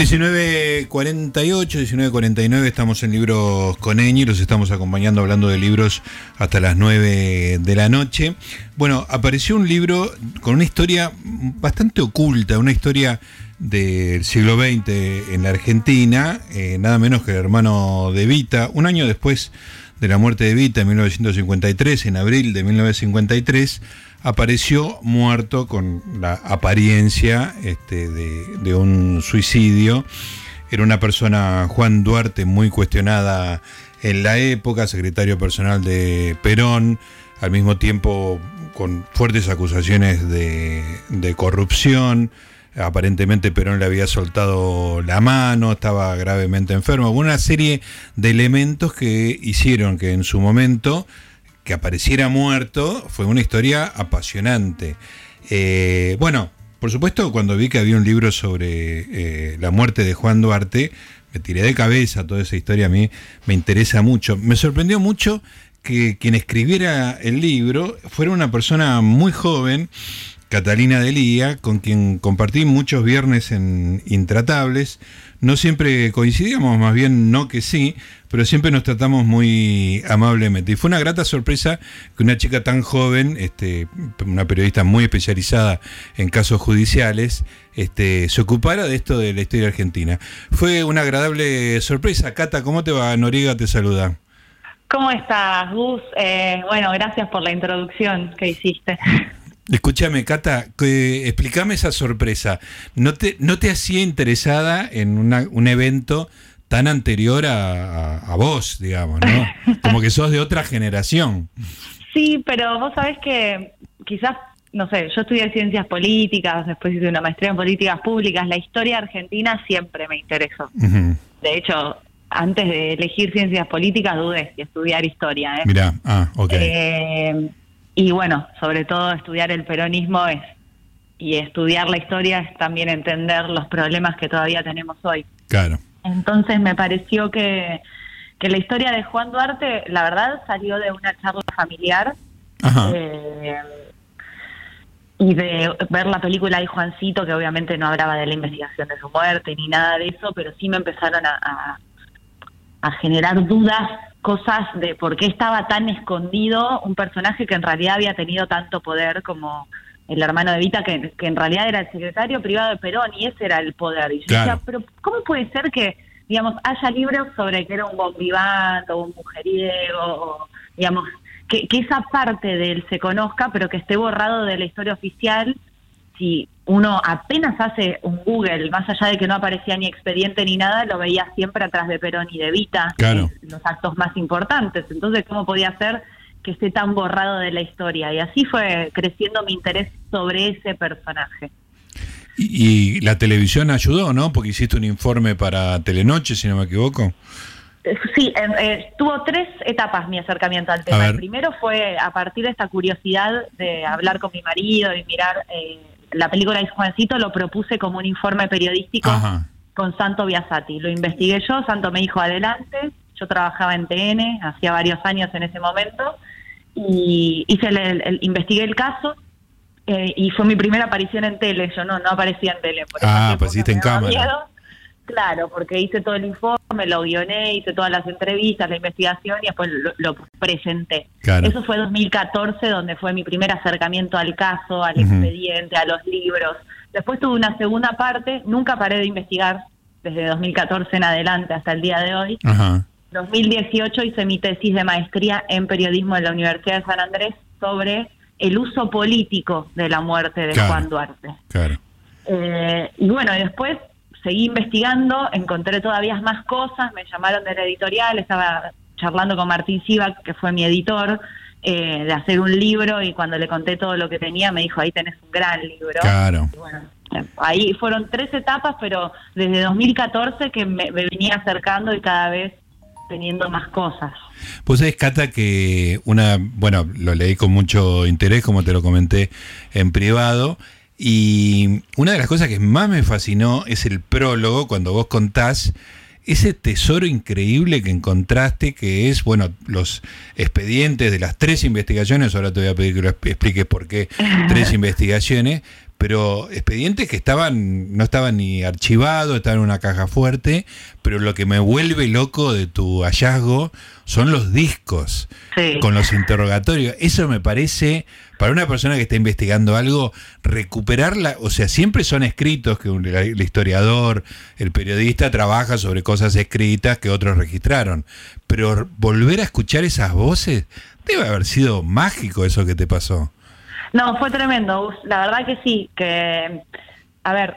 1948, 1949 estamos en Libros con Eñi, los estamos acompañando hablando de libros hasta las 9 de la noche. Bueno, apareció un libro con una historia bastante oculta, una historia del siglo XX en la Argentina, eh, nada menos que el hermano de Vita, un año después de la muerte de Vita en 1953, en abril de 1953, apareció muerto con la apariencia este, de, un suicidio. Era una persona, Juan Duarte, muy cuestionada en la época, secretario personal de Perón, al mismo tiempo con fuertes acusaciones de, de corrupción. Aparentemente Perón le había soltado la mano, estaba gravemente enfermo. Una serie de elementos que hicieron que en su momento que apareciera muerto fue una historia apasionante. Eh, bueno, por supuesto, cuando vi que había un libro sobre eh, la muerte de Juan Duarte, me tiré de cabeza toda esa historia, a mí me interesa mucho. Me sorprendió mucho que quien escribiera el libro fuera una persona muy joven, Catalina Delía, con quien compartí muchos viernes en Intratables, no siempre coincidíamos, más bien no que sí, pero siempre nos tratamos muy amablemente. Y fue una grata sorpresa que una chica tan joven, este, una periodista muy especializada en casos judiciales, este, se ocupara de esto de la historia argentina. Fue una agradable sorpresa. Cata, ¿cómo te va? Noriga te saluda. ¿Cómo estás, Gus? Eh, bueno, gracias por la introducción que hiciste. Escúchame, Cata, explícame esa sorpresa. ¿No te, no te hacía interesada en un evento tan anterior a, vos, digamos, ¿no? Como que sos de otra generación. Sí, pero vos sabés que quizás, no sé, yo estudié ciencias políticas, después hice una maestría en políticas públicas, la historia argentina siempre me interesó. De hecho, antes de elegir ciencias políticas dudé si estudiar historia. ¿eh? Mirá, ah, ok. Eh, y bueno, sobre todo estudiar el peronismo es y estudiar la historia es también entender los problemas que todavía tenemos hoy. Claro. Entonces me pareció que, que la historia de Juan Duarte, la verdad, salió de una charla familiar. Eh, y de ver la película de Juancito, que obviamente no hablaba de la investigación de su muerte ni nada de eso, pero sí me empezaron a, a generar dudas cosas de por qué estaba tan escondido un personaje que en realidad había tenido tanto poder como el hermano de Vita, que, en realidad era el secretario privado de Perón y ese era el poder. Y yo decía, pero ¿cómo puede ser que, digamos, haya libros sobre que era un bombivante o un mujeriego, o, digamos, que, que esa parte de él se conozca, pero que esté borrado de la historia oficial si uno apenas hace un Google, más allá de que no aparecía ni expediente ni nada, lo veía siempre atrás de Perón y de Vita, los actos más importantes. Entonces, ¿cómo podía ser que esté tan borrado de la historia? Y así fue creciendo mi interés sobre ese personaje. Y, la televisión ayudó, ¿no? Porque hiciste un informe para Telenoche, si no me equivoco. Eh, sí, eh, tuvo tres etapas mi acercamiento al tema. El primero fue a partir de esta curiosidad de hablar con mi marido y mirar eh, la película de Juancito lo propuse como un informe periodístico con Santo Biasati. Lo investigué yo, Santo me dijo adelante, yo trabajaba en TN, hacía varios años en ese momento, y hice el, investigué el caso, eh, y fue mi primera aparición en tele, yo no, no aparecía en tele. Por ah, apareciste en cámara. Claro, porque hice todo el informe, lo guioné, hice todas las entrevistas, la investigación y después lo, presenté. Eso fue 2014, donde fue mi primer acercamiento al caso, al expediente, a los libros. Después tuve una segunda parte, nunca paré de investigar desde 2014 en adelante hasta el día de hoy. En 2018 hice mi tesis de maestría en periodismo en la Universidad de San Andrés sobre el uso político de la muerte de Juan Duarte. Claro. Eh, y bueno, después seguí investigando, encontré todavía más cosas, me llamaron de la editorial, estaba charlando con Martín Siva, que fue mi editor, eh, de hacer un libro y cuando le conté todo lo que tenía me dijo, ahí tenés un gran libro. Claro. bueno, ahí fueron tres etapas, pero desde 2014 que me, venía acercando y cada vez teniendo más cosas. Pues sabés, Cata, que una, bueno, lo leí con mucho interés, como te lo comenté en privado, y una de las cosas que más me fascinó es el prólogo, cuando vos contás ese tesoro increíble que encontraste, que es, bueno, los expedientes de las tres investigaciones, ahora te voy a pedir que lo expliques por qué tres investigaciones, pero expedientes que estaban, no estaban ni archivados, estaban en una caja fuerte, pero lo que me vuelve loco de tu hallazgo son los discos con los interrogatorios. Eso me parece, para una persona que está investigando algo, recuperarla, o sea, siempre son escritos que el historiador, el periodista trabaja sobre cosas escritas que otros registraron, pero volver a escuchar esas voces debe haber sido mágico eso que te pasó. No, fue tremendo. La verdad que sí, que, a ver,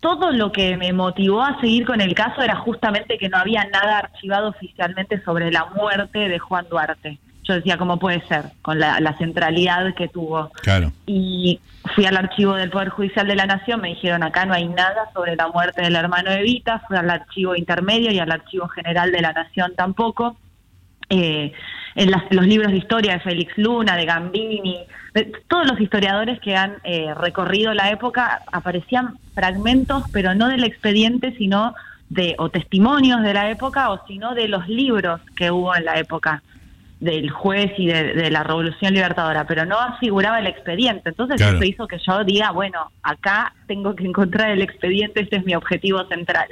todo lo que me motivó a seguir con el caso era justamente que no había nada archivado oficialmente sobre la muerte de Juan Duarte. Yo decía, ¿cómo puede ser? Con la, centralidad que tuvo. Claro. Y fui al archivo del Poder Judicial de la Nación, me dijeron, acá no hay nada sobre la muerte del hermano de Vita, fui al archivo intermedio y al archivo general de la Nación tampoco. Eh, en los libros de historia de Félix Luna, de Gambini, todos los historiadores que han eh, recorrido la época aparecían fragmentos, pero no del expediente, sino de o testimonios de la época o sino de los libros que hubo en la época del juez y de, la Revolución Libertadora, pero no figuraba el expediente. Entonces eso hizo que yo diga, bueno, acá tengo que encontrar el expediente, este es mi objetivo central.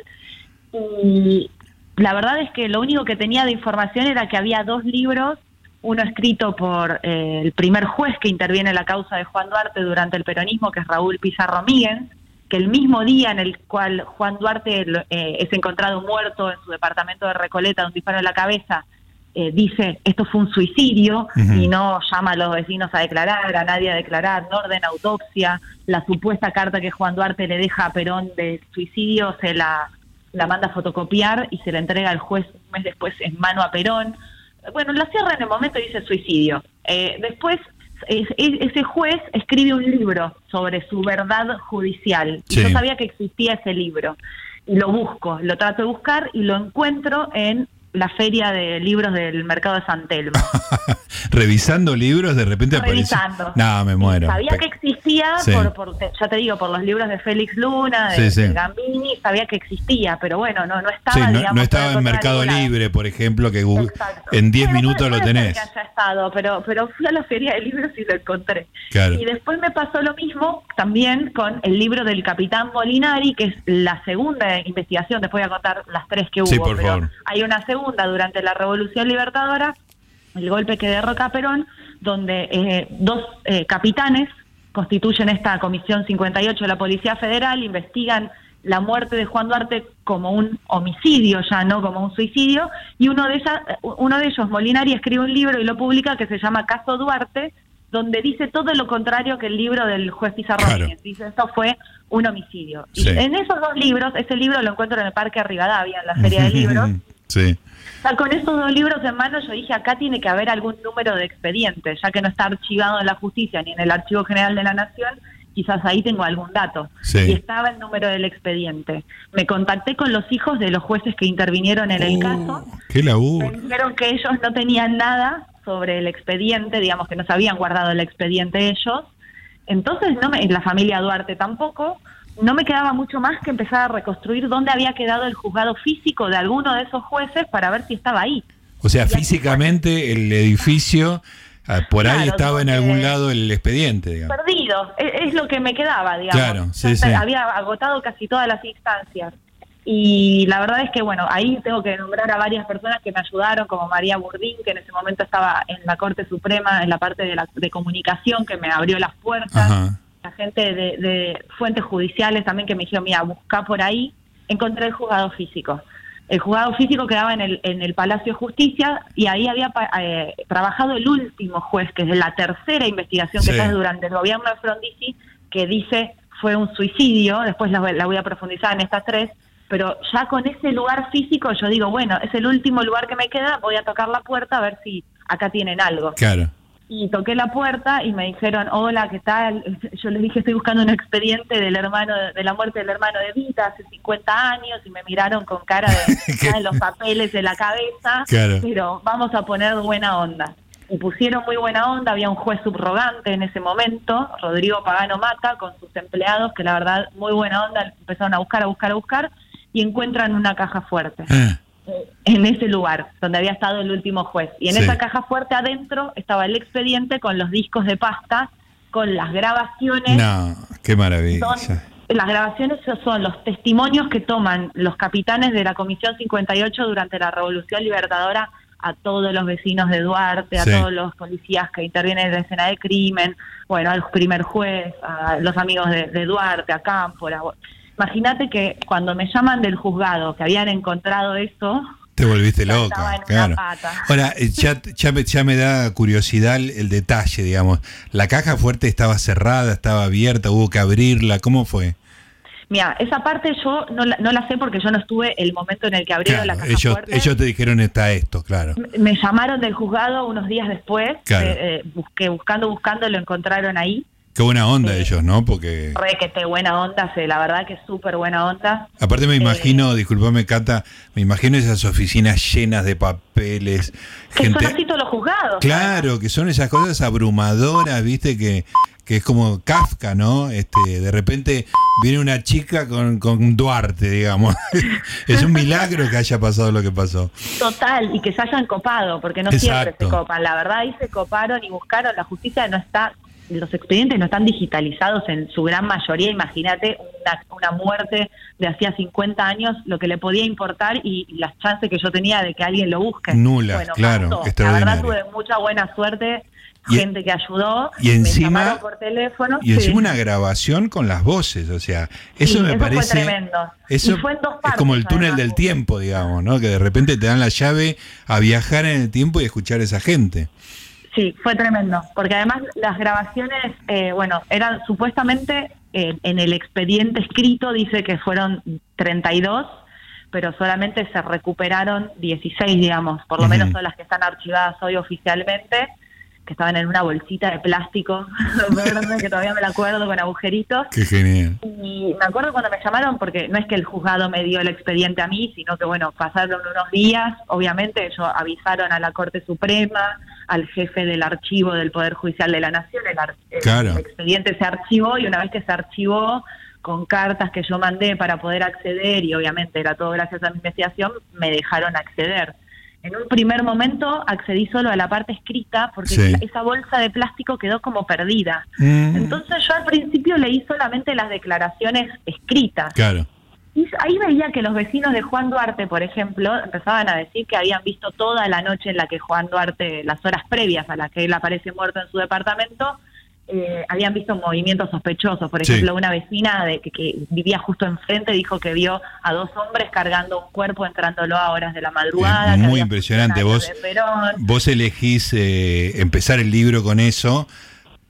Y la verdad es que lo único que tenía de información era que había dos libros, uno escrito por eh, el primer juez que interviene en la causa de Juan Duarte durante el peronismo, que es Raúl Pizarro Míguez, que el mismo día en el cual Juan Duarte eh, es encontrado muerto en su departamento de Recoleta, un disparo en la cabeza, eh, dice esto fue un suicidio y no llama a los vecinos a declarar, a nadie a declarar, no ordena autopsia, la supuesta carta que Juan Duarte le deja a Perón de suicidio se la la manda a fotocopiar y se la entrega al juez un mes después en mano a Perón. Bueno, la cierra en el momento y dice suicidio. Eh, después ese juez escribe un libro sobre su verdad judicial. Y yo sabía que existía ese libro. Y lo busco, lo trato de buscar y lo encuentro en la feria de libros del mercado de San Telmo. Revisando libros, de repente Revisando. No, me muero. Sabía que existía, por, ya te digo, por los libros de Félix Luna, de, Gambini, sabía que existía, pero bueno, no, no estaba, no, no estaba en Mercado Libre, por ejemplo, que en 10 minutos lo tenés. Que haya estado, pero, pero fui a la feria de libros y lo encontré. Y después me pasó lo mismo también con el libro del Capitán Molinari, que es la segunda investigación, después voy a contar las tres que hubo, por pero hay una segunda durante la Revolución Libertadora, el golpe que derroca a Perón, donde eh, dos eh, capitanes constituyen esta Comisión 58 de la Policía Federal, investigan la muerte de Juan Duarte como un homicidio, ya no como un suicidio, y uno de, uno de ellos, Molinari, escribe un libro y lo publica que se llama Caso Duarte, donde dice todo lo contrario que el libro del juez Pizarro Dice, esto fue un homicidio. Y en esos dos libros, ese libro lo encuentro en el Parque Rivadavia, en la Feria de Libros, Sí. con estos dos libros en mano yo dije, acá tiene que haber algún número de expediente, ya que no está archivado en la justicia ni en el Archivo General de la Nación, quizás ahí tengo algún dato. Y estaba el número del expediente. Me contacté con los hijos de los jueces que intervinieron en el uh, caso. ¡Qué laburo! Me dijeron que ellos no tenían nada sobre el expediente, digamos que no se habían guardado el expediente ellos. Entonces, no me, la familia Duarte tampoco no me quedaba mucho más que empezar a reconstruir dónde había quedado el juzgado físico de alguno de esos jueces para ver si estaba ahí. O sea, físicamente el edificio, ah, por ahí estaba en algún lado el expediente, digamos. Perdido, e, es, lo que me quedaba, digamos. Claro, sí, sí. Había agotado casi todas las instancias. Y la verdad es que, bueno, ahí tengo que nombrar a varias personas que me ayudaron, como María Burdín, que en ese momento estaba en la Corte Suprema, en la parte de, la, de comunicación, que me abrió las puertas. Ajá la gente de, fuentes judiciales también que me dijeron, mira, busca por ahí, encontré el juzgado físico. El juzgado físico quedaba en el, en el Palacio de Justicia y ahí había eh, trabajado el último juez, que es de la tercera investigación que está durante el gobierno de Frondizi, que dice fue un suicidio, después la, la voy a profundizar en estas tres, pero ya con ese lugar físico yo digo, bueno, es el último lugar que me queda, voy a tocar la puerta a ver si acá tienen algo. Claro y toqué la puerta y me dijeron, hola, ¿qué tal? Yo les dije, estoy buscando un expediente del hermano, de la muerte del hermano de Vita hace 50 años y me miraron con cara de, los papeles de la cabeza, pero vamos a poner buena onda. Y pusieron muy buena onda, había un juez subrogante en ese momento, Rodrigo Pagano Mata, con sus empleados, que la verdad, muy buena onda, empezaron a buscar, a buscar, a buscar, y encuentran una caja fuerte. Ah en ese lugar donde había estado el último juez. Y en esa caja fuerte adentro estaba el expediente con los discos de pasta con las grabaciones. No, qué maravilla. las grabaciones son los testimonios que toman los capitanes de la Comisión 58 durante la Revolución Libertadora a todos los vecinos de Duarte, a todos los policías que intervienen en la escena de crimen, bueno, al primer juez, a los amigos de, Duarte, a Cámpora. Imagínate que cuando me llaman del juzgado que habían encontrado eso, te volviste loca, claro. Ahora, eh, ya, ya, me, da curiosidad el detalle, digamos. ¿La caja fuerte estaba cerrada, estaba abierta, hubo que abrirla? ¿Cómo fue? Mira, esa parte yo no la, no la sé porque yo no estuve el momento en el que abrieron la caja ellos, fuerte. Ellos te dijeron está esto, claro. Me llamaron del juzgado unos días después, eh, eh, busqué, buscando, buscando, lo encontraron ahí. Qué buena onda ellos, ¿no? Porque... Re que te buena onda, la verdad que es súper buena onda. Aparte me imagino, disculpame Cata, me imagino esas oficinas llenas de papeles. Que gente... son así todos los juzgados. Claro, que son esas cosas abrumadoras, viste, que, que es como Kafka, ¿no? Este, de repente viene una chica con, con Duarte, digamos. es un milagro que haya pasado lo que pasó. Total, y que se hayan copado, porque no siempre se copan. La verdad, ahí se coparon y buscaron, la justicia no está los expedientes no están digitalizados en su gran mayoría. Imagínate una, muerte de hacía 50 años, lo que le podía importar y, las chances que yo tenía de que alguien lo busque. Nula, claro. La verdad tuve mucha buena suerte. gente que ayudó, y encima, por teléfono. Y encima una grabación con las voces, o sea, eso me parece. Fue tremendo. Eso fue dos partes, es como el túnel del tiempo, digamos, ¿no? Que de repente te dan la llave a viajar en el tiempo y escuchar a esa gente. Sí, fue tremendo, porque además las grabaciones, eh, bueno, eran supuestamente eh, en el expediente escrito dice que fueron 32, pero solamente se recuperaron 16, digamos, por lo menos son las que están archivadas hoy oficialmente, que estaban en una bolsita de plástico verde, que todavía me la acuerdo con agujeritos. Qué genial. Y me acuerdo cuando me llamaron, porque no es que el juzgado me dio el expediente a mí, sino que, bueno, pasaron unos días, obviamente ellos avisaron a la Corte Suprema, al jefe del archivo del Poder Judicial de la Nación. El, expediente se archivó y una vez que se archivó con cartas que yo mandé para poder acceder, y obviamente era todo gracias a mi investigación, me dejaron acceder. En un primer momento accedí solo a la parte escrita porque esa bolsa de plástico quedó como perdida. Mm. Entonces yo al principio leí solamente las declaraciones escritas. Claro. Y ahí veía que los vecinos de Juan Duarte, por ejemplo, empezaban a decir que habían visto toda la noche en la que Juan Duarte, las horas previas a las que él aparece muerto en su departamento, eh, habían visto movimientos sospechosos. Por ejemplo, una vecina de, que, vivía justo enfrente dijo que vio a dos hombres cargando un cuerpo, entrándolo a horas de la madrugada. muy impresionante. Vos, vos elegís eh, empezar el libro con eso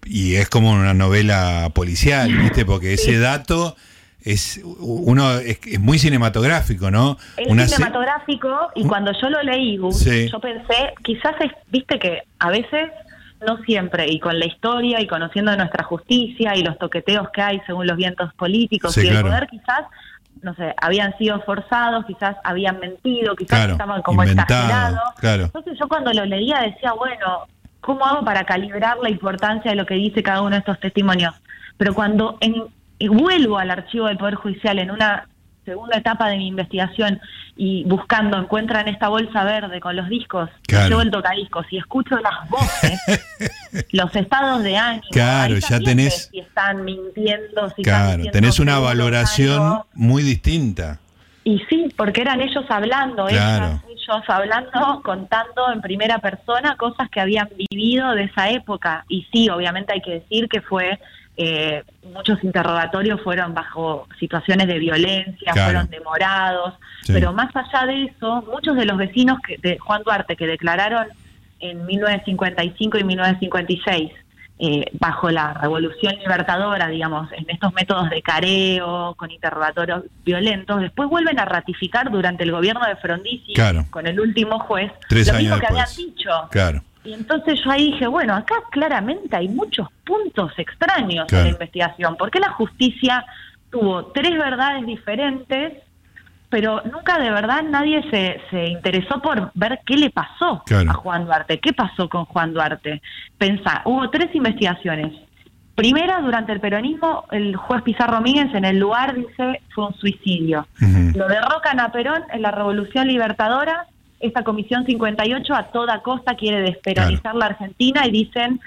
y es como una novela policial, ¿viste? Porque ese dato es uno es, muy cinematográfico, ¿no? Es cinematográfico y cuando yo lo leí, yo pensé, quizás es, viste que a veces no siempre, y con la historia y conociendo nuestra justicia y los toqueteos que hay según los vientos políticos y el poder, quizás, no sé, habían sido forzados, quizás habían mentido, quizás estaban como exagerados. Entonces yo cuando lo leía decía, bueno, ¿cómo hago para calibrar la importancia de lo que dice cada uno de estos testimonios? Pero cuando en, y vuelvo al archivo del Poder Judicial en una segunda etapa de mi investigación y buscando, encuentran esta bolsa verde con los discos, claro. llevo el tocadiscos y escucho las voces, los estados de ánimo. Claro, ya tenés. Si están mintiendo, si claro, tenés una valoración muy distinta. Y sí, porque eran ellos hablando, ellos hablando, contando en primera persona cosas que habían vivido de esa época. Y sí, obviamente hay que decir que fue eh, muchos interrogatorios fueron bajo situaciones de violencia, fueron demorados, pero más allá de eso, muchos de los vecinos que, de Juan Duarte que declararon en 1955 y 1956 eh, bajo la revolución libertadora, digamos, en estos métodos de careo, con interrogatorios violentos, después vuelven a ratificar durante el gobierno de Frondizi, con el último juez, lo mismo que habían dicho. Claro. Y entonces yo ahí dije, bueno, acá claramente hay muchos puntos extraños en la investigación, porque la justicia tuvo tres verdades diferentes, pero nunca de verdad nadie se, se interesó por ver qué le pasó a Juan Duarte, qué pasó con Juan Duarte. Pensá, hubo tres investigaciones. Primera, durante el peronismo, el juez Pizarro Míguez en el lugar dice fue un suicidio. Lo derrocan a Perón en la Revolución Libertadora esta Comisión 58 a toda costa quiere desperonizar la Argentina y dicen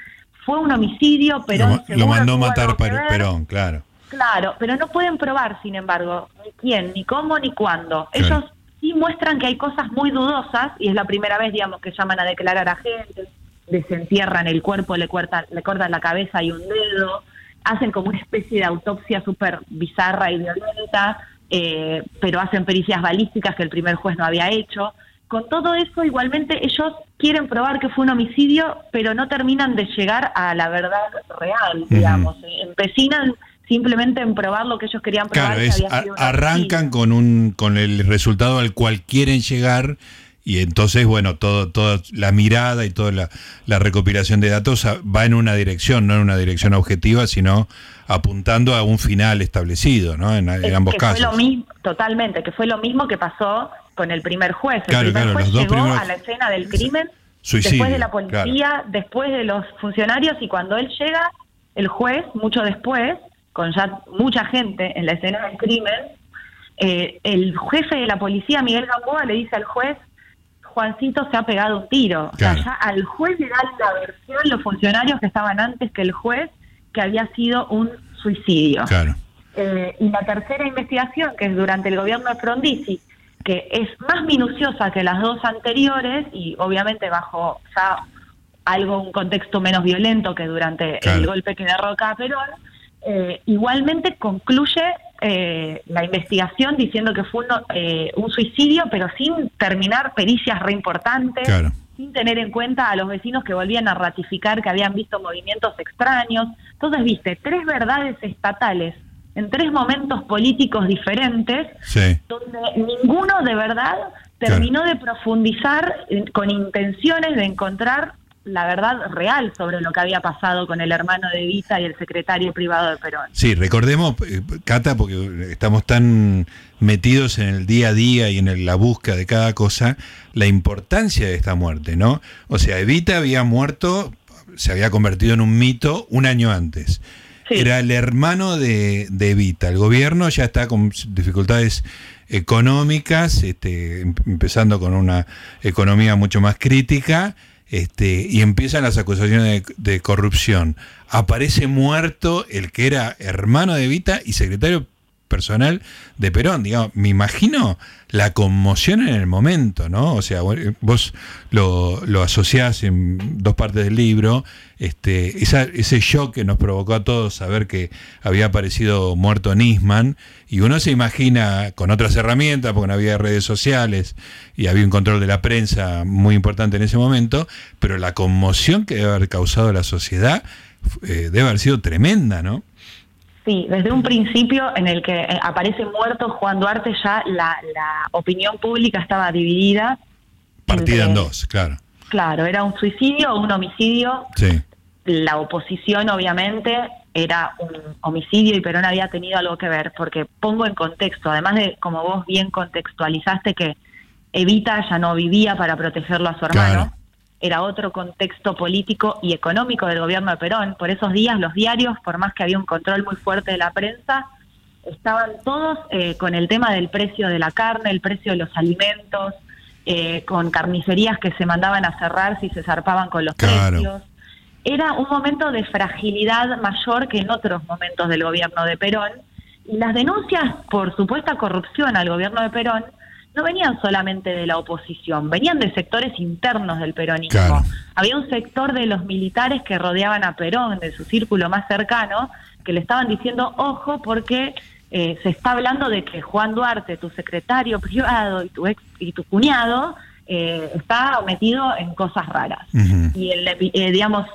fue un homicidio, pero... Lo, mandó matar Perón, claro. Claro, pero no pueden probar, sin embargo, ni quién, ni cómo, ni cuándo. Ellos sí muestran que hay cosas muy dudosas, y es la primera vez, digamos, que llaman a declarar a gente, desentierran el cuerpo, le cortan, le cortan la cabeza y un dedo, hacen como una especie de autopsia súper bizarra y violenta, eh, pero hacen pericias balísticas que el primer juez no había hecho. Con todo eso, igualmente ellos quieren probar que fue un homicidio, pero no terminan de llegar a la verdad real, digamos. Empecinan simplemente en probar lo que ellos querían probar. Claro, arrancan con, un, con el resultado al cual quieren llegar y entonces, bueno, todo, toda la mirada y toda la, recopilación de datos va en una dirección, no en una dirección objetiva, sino apuntando a un final establecido, ¿no? En, ambos casos. Fue lo mismo, totalmente, que fue lo mismo que pasó con el primer juez. El primer juez llegó a la escena del crimen, después de la policía, después de los funcionarios, y cuando él llega, el juez, mucho después, con ya mucha gente en la escena del crimen, eh, el jefe de la policía, Miguel Gamboa, le dice al juez, Juancito se ha pegado un tiro. O sea, ya al juez le dan la versión los funcionarios que estaban antes que el juez que había sido un suicidio. Claro. Eh, y la tercera investigación, que es durante el gobierno de Frondizi, que es más minuciosa que las dos anteriores y obviamente bajo ya algo, un contexto menos violento que durante el golpe que derroca a Perón, eh, igualmente concluye eh, la investigación diciendo que fue eh, un suicidio, pero sin terminar pericias re importantes, sin tener en cuenta a los vecinos que volvían a ratificar que habían visto movimientos extraños. Entonces, viste, tres verdades estatales en tres momentos políticos diferentes, donde ninguno de verdad terminó de profundizar con intenciones de encontrar la verdad real sobre lo que había pasado con el hermano de Vita y el secretario privado de Perón. Sí, recordemos, eh, Cata, porque estamos tan metidos en el día a día y en la búsqueda de cada cosa, la importancia de esta muerte, ¿no? O sea, Evita había muerto, se había convertido en un mito un año antes. Era el hermano de, de Evita. El gobierno ya está con dificultades económicas, este, em, empezando con una economía mucho más crítica este, y empiezan las acusaciones de, corrupción. Aparece muerto el que era hermano de Vita y secretario personal de Perón. Digamos, me imagino la conmoción en el momento, ¿no? O sea, vos lo, lo asociás en dos partes del libro, este, ese shock que nos provocó a todos saber que había aparecido muerto Nisman, y uno se imagina con otras herramientas, porque no había redes sociales y había un control de la prensa muy importante en ese momento, pero la conmoción que debe haber causado la sociedad eh, debe haber sido tremenda, ¿no? Sí, desde un principio en el que eh, aparece muerto Juan Duarte ya la, opinión pública estaba dividida. Partida en dos, claro. Claro, era un suicidio o un homicidio. Sí. La oposición, obviamente, era un homicidio y Perón había tenido algo que ver, porque pongo en contexto, además de, como vos bien contextualizaste, que Evita ya no vivía para protegerlo a su hermano era otro contexto político y económico del gobierno de Perón. Por esos días los diarios, por más que había un control muy fuerte de la prensa, estaban todos eh, con el tema del precio de la carne, el precio de los alimentos, eh, con carnicerías que se mandaban a cerrar si se zarpaban con los precios. Era un momento de fragilidad mayor que en otros momentos del gobierno de Perón. Y las denuncias por supuesta corrupción al gobierno de Perón no venían solamente de la oposición, venían de sectores internos del peronismo. Había un sector de los militares que rodeaban a Perón, de su círculo más cercano, que le estaban diciendo, ojo, porque eh, se está hablando de que Juan Duarte, tu secretario privado y tu, ex, y tu cuñado, eh, está metido en cosas raras. Y, el, eh, digamos,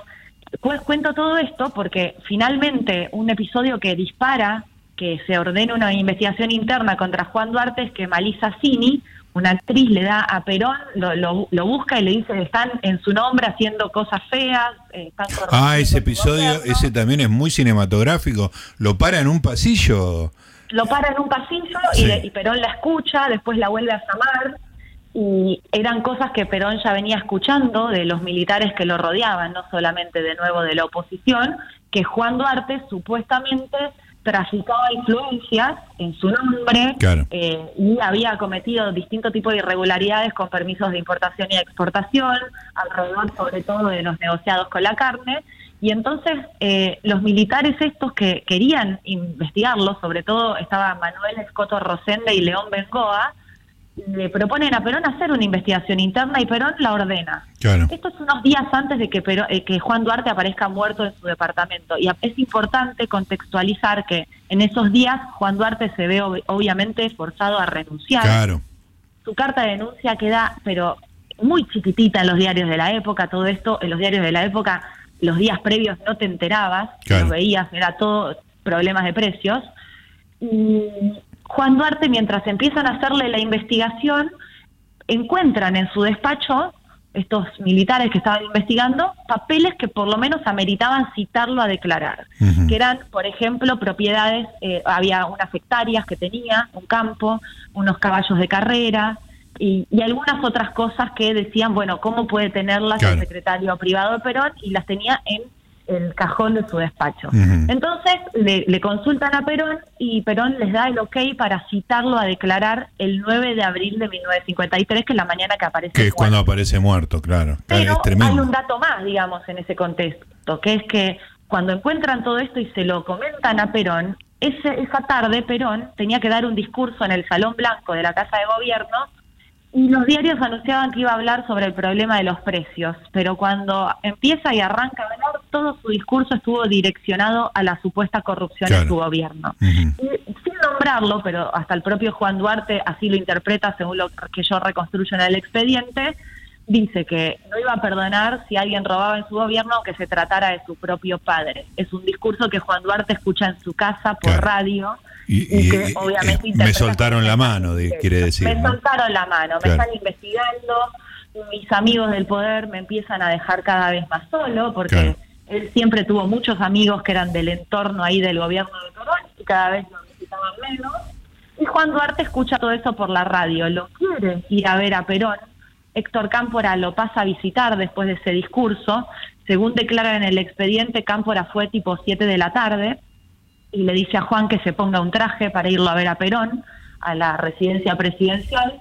cuento todo esto porque finalmente un episodio que dispara que se ordene una investigación interna contra Juan Duarte es que Malisa Cini, una actriz, le da a Perón, lo, busca y le dice están en su nombre haciendo cosas feas. Eh, ah, ese episodio, ese también es muy cinematográfico. Lo para en un pasillo. Lo para en un pasillo y, y, Perón la escucha, después la vuelve a llamar. Y eran cosas que Perón ya venía escuchando de los militares que lo rodeaban, no solamente de nuevo de la oposición, que Juan Duarte supuestamente traficaba influencias en su nombre eh, y había cometido distintos tipos de irregularidades con permisos de importación y exportación, alrededor sobre todo de los negociados con la carne, Y entonces eh, los militares estos que querían investigarlo, sobre todo estaba Manuel Escoto Rosende y León Bengoa, le proponen a Perón hacer una investigación interna y Perón la ordena. Esto es unos días antes de que, eh, que Juan Duarte aparezca muerto en su departamento. Y es importante contextualizar que en esos días Juan Duarte se ve obviamente forzado a renunciar. Claro. Su carta de denuncia queda, pero muy chiquitita en los diarios de la época. Todo esto en los diarios de la época, los días previos no te enterabas, lo veías, era todo problemas de precios. Y Juan Duarte, mientras empiezan a hacerle la investigación, encuentran en su despacho, estos militares que estaban investigando, papeles que por lo menos ameritaban citarlo a declarar, que eran, por ejemplo, propiedades, eh, había unas hectáreas que tenía, un campo, unos caballos de carrera, y, algunas otras cosas que decían, bueno, ¿cómo puede tenerlas el secretario privado de Perón? Y las tenía en el cajón de su despacho. Entonces le, consultan a Perón y Perón les da el ok para citarlo a declarar el 9 de abril de 1953, que es la mañana que aparece. Que es cuando aparece muerto, claro. Pero hay un dato más, digamos, en ese contexto, que es que cuando encuentran todo esto y se lo comentan a Perón, ese, esa tarde Perón tenía que dar un discurso en el Salón Blanco de la Casa de Gobierno y los diarios anunciaban que iba a hablar sobre el problema de los precios, pero cuando empieza y arranca a hablar, todo su discurso estuvo direccionado a la supuesta corrupción en su gobierno. sin nombrarlo, pero hasta el propio Juan Duarte así lo interpreta según lo que yo reconstruyo en el expediente, dice que no iba a perdonar si alguien robaba en su gobierno aunque se tratara de su propio padre. Es un discurso que Juan Duarte escucha en su casa por radio y, obviamente me soltaron la mano, quiere decir. Me soltaron la mano, me están investigando, mis amigos del poder me empiezan a dejar cada vez más solo, porque él siempre tuvo muchos amigos que eran del entorno ahí del gobierno de Perón y cada vez lo necesitaban menos. Y Juan Duarte escucha todo eso por la radio, lo quiere ir a ver a Perón. Héctor Cámpora lo pasa a visitar después de ese discurso. Según declara en el expediente, Cámpora fue tipo 7 de la tarde y le dice a Juan que se ponga un traje para irlo a ver a Perón, a la residencia presidencial.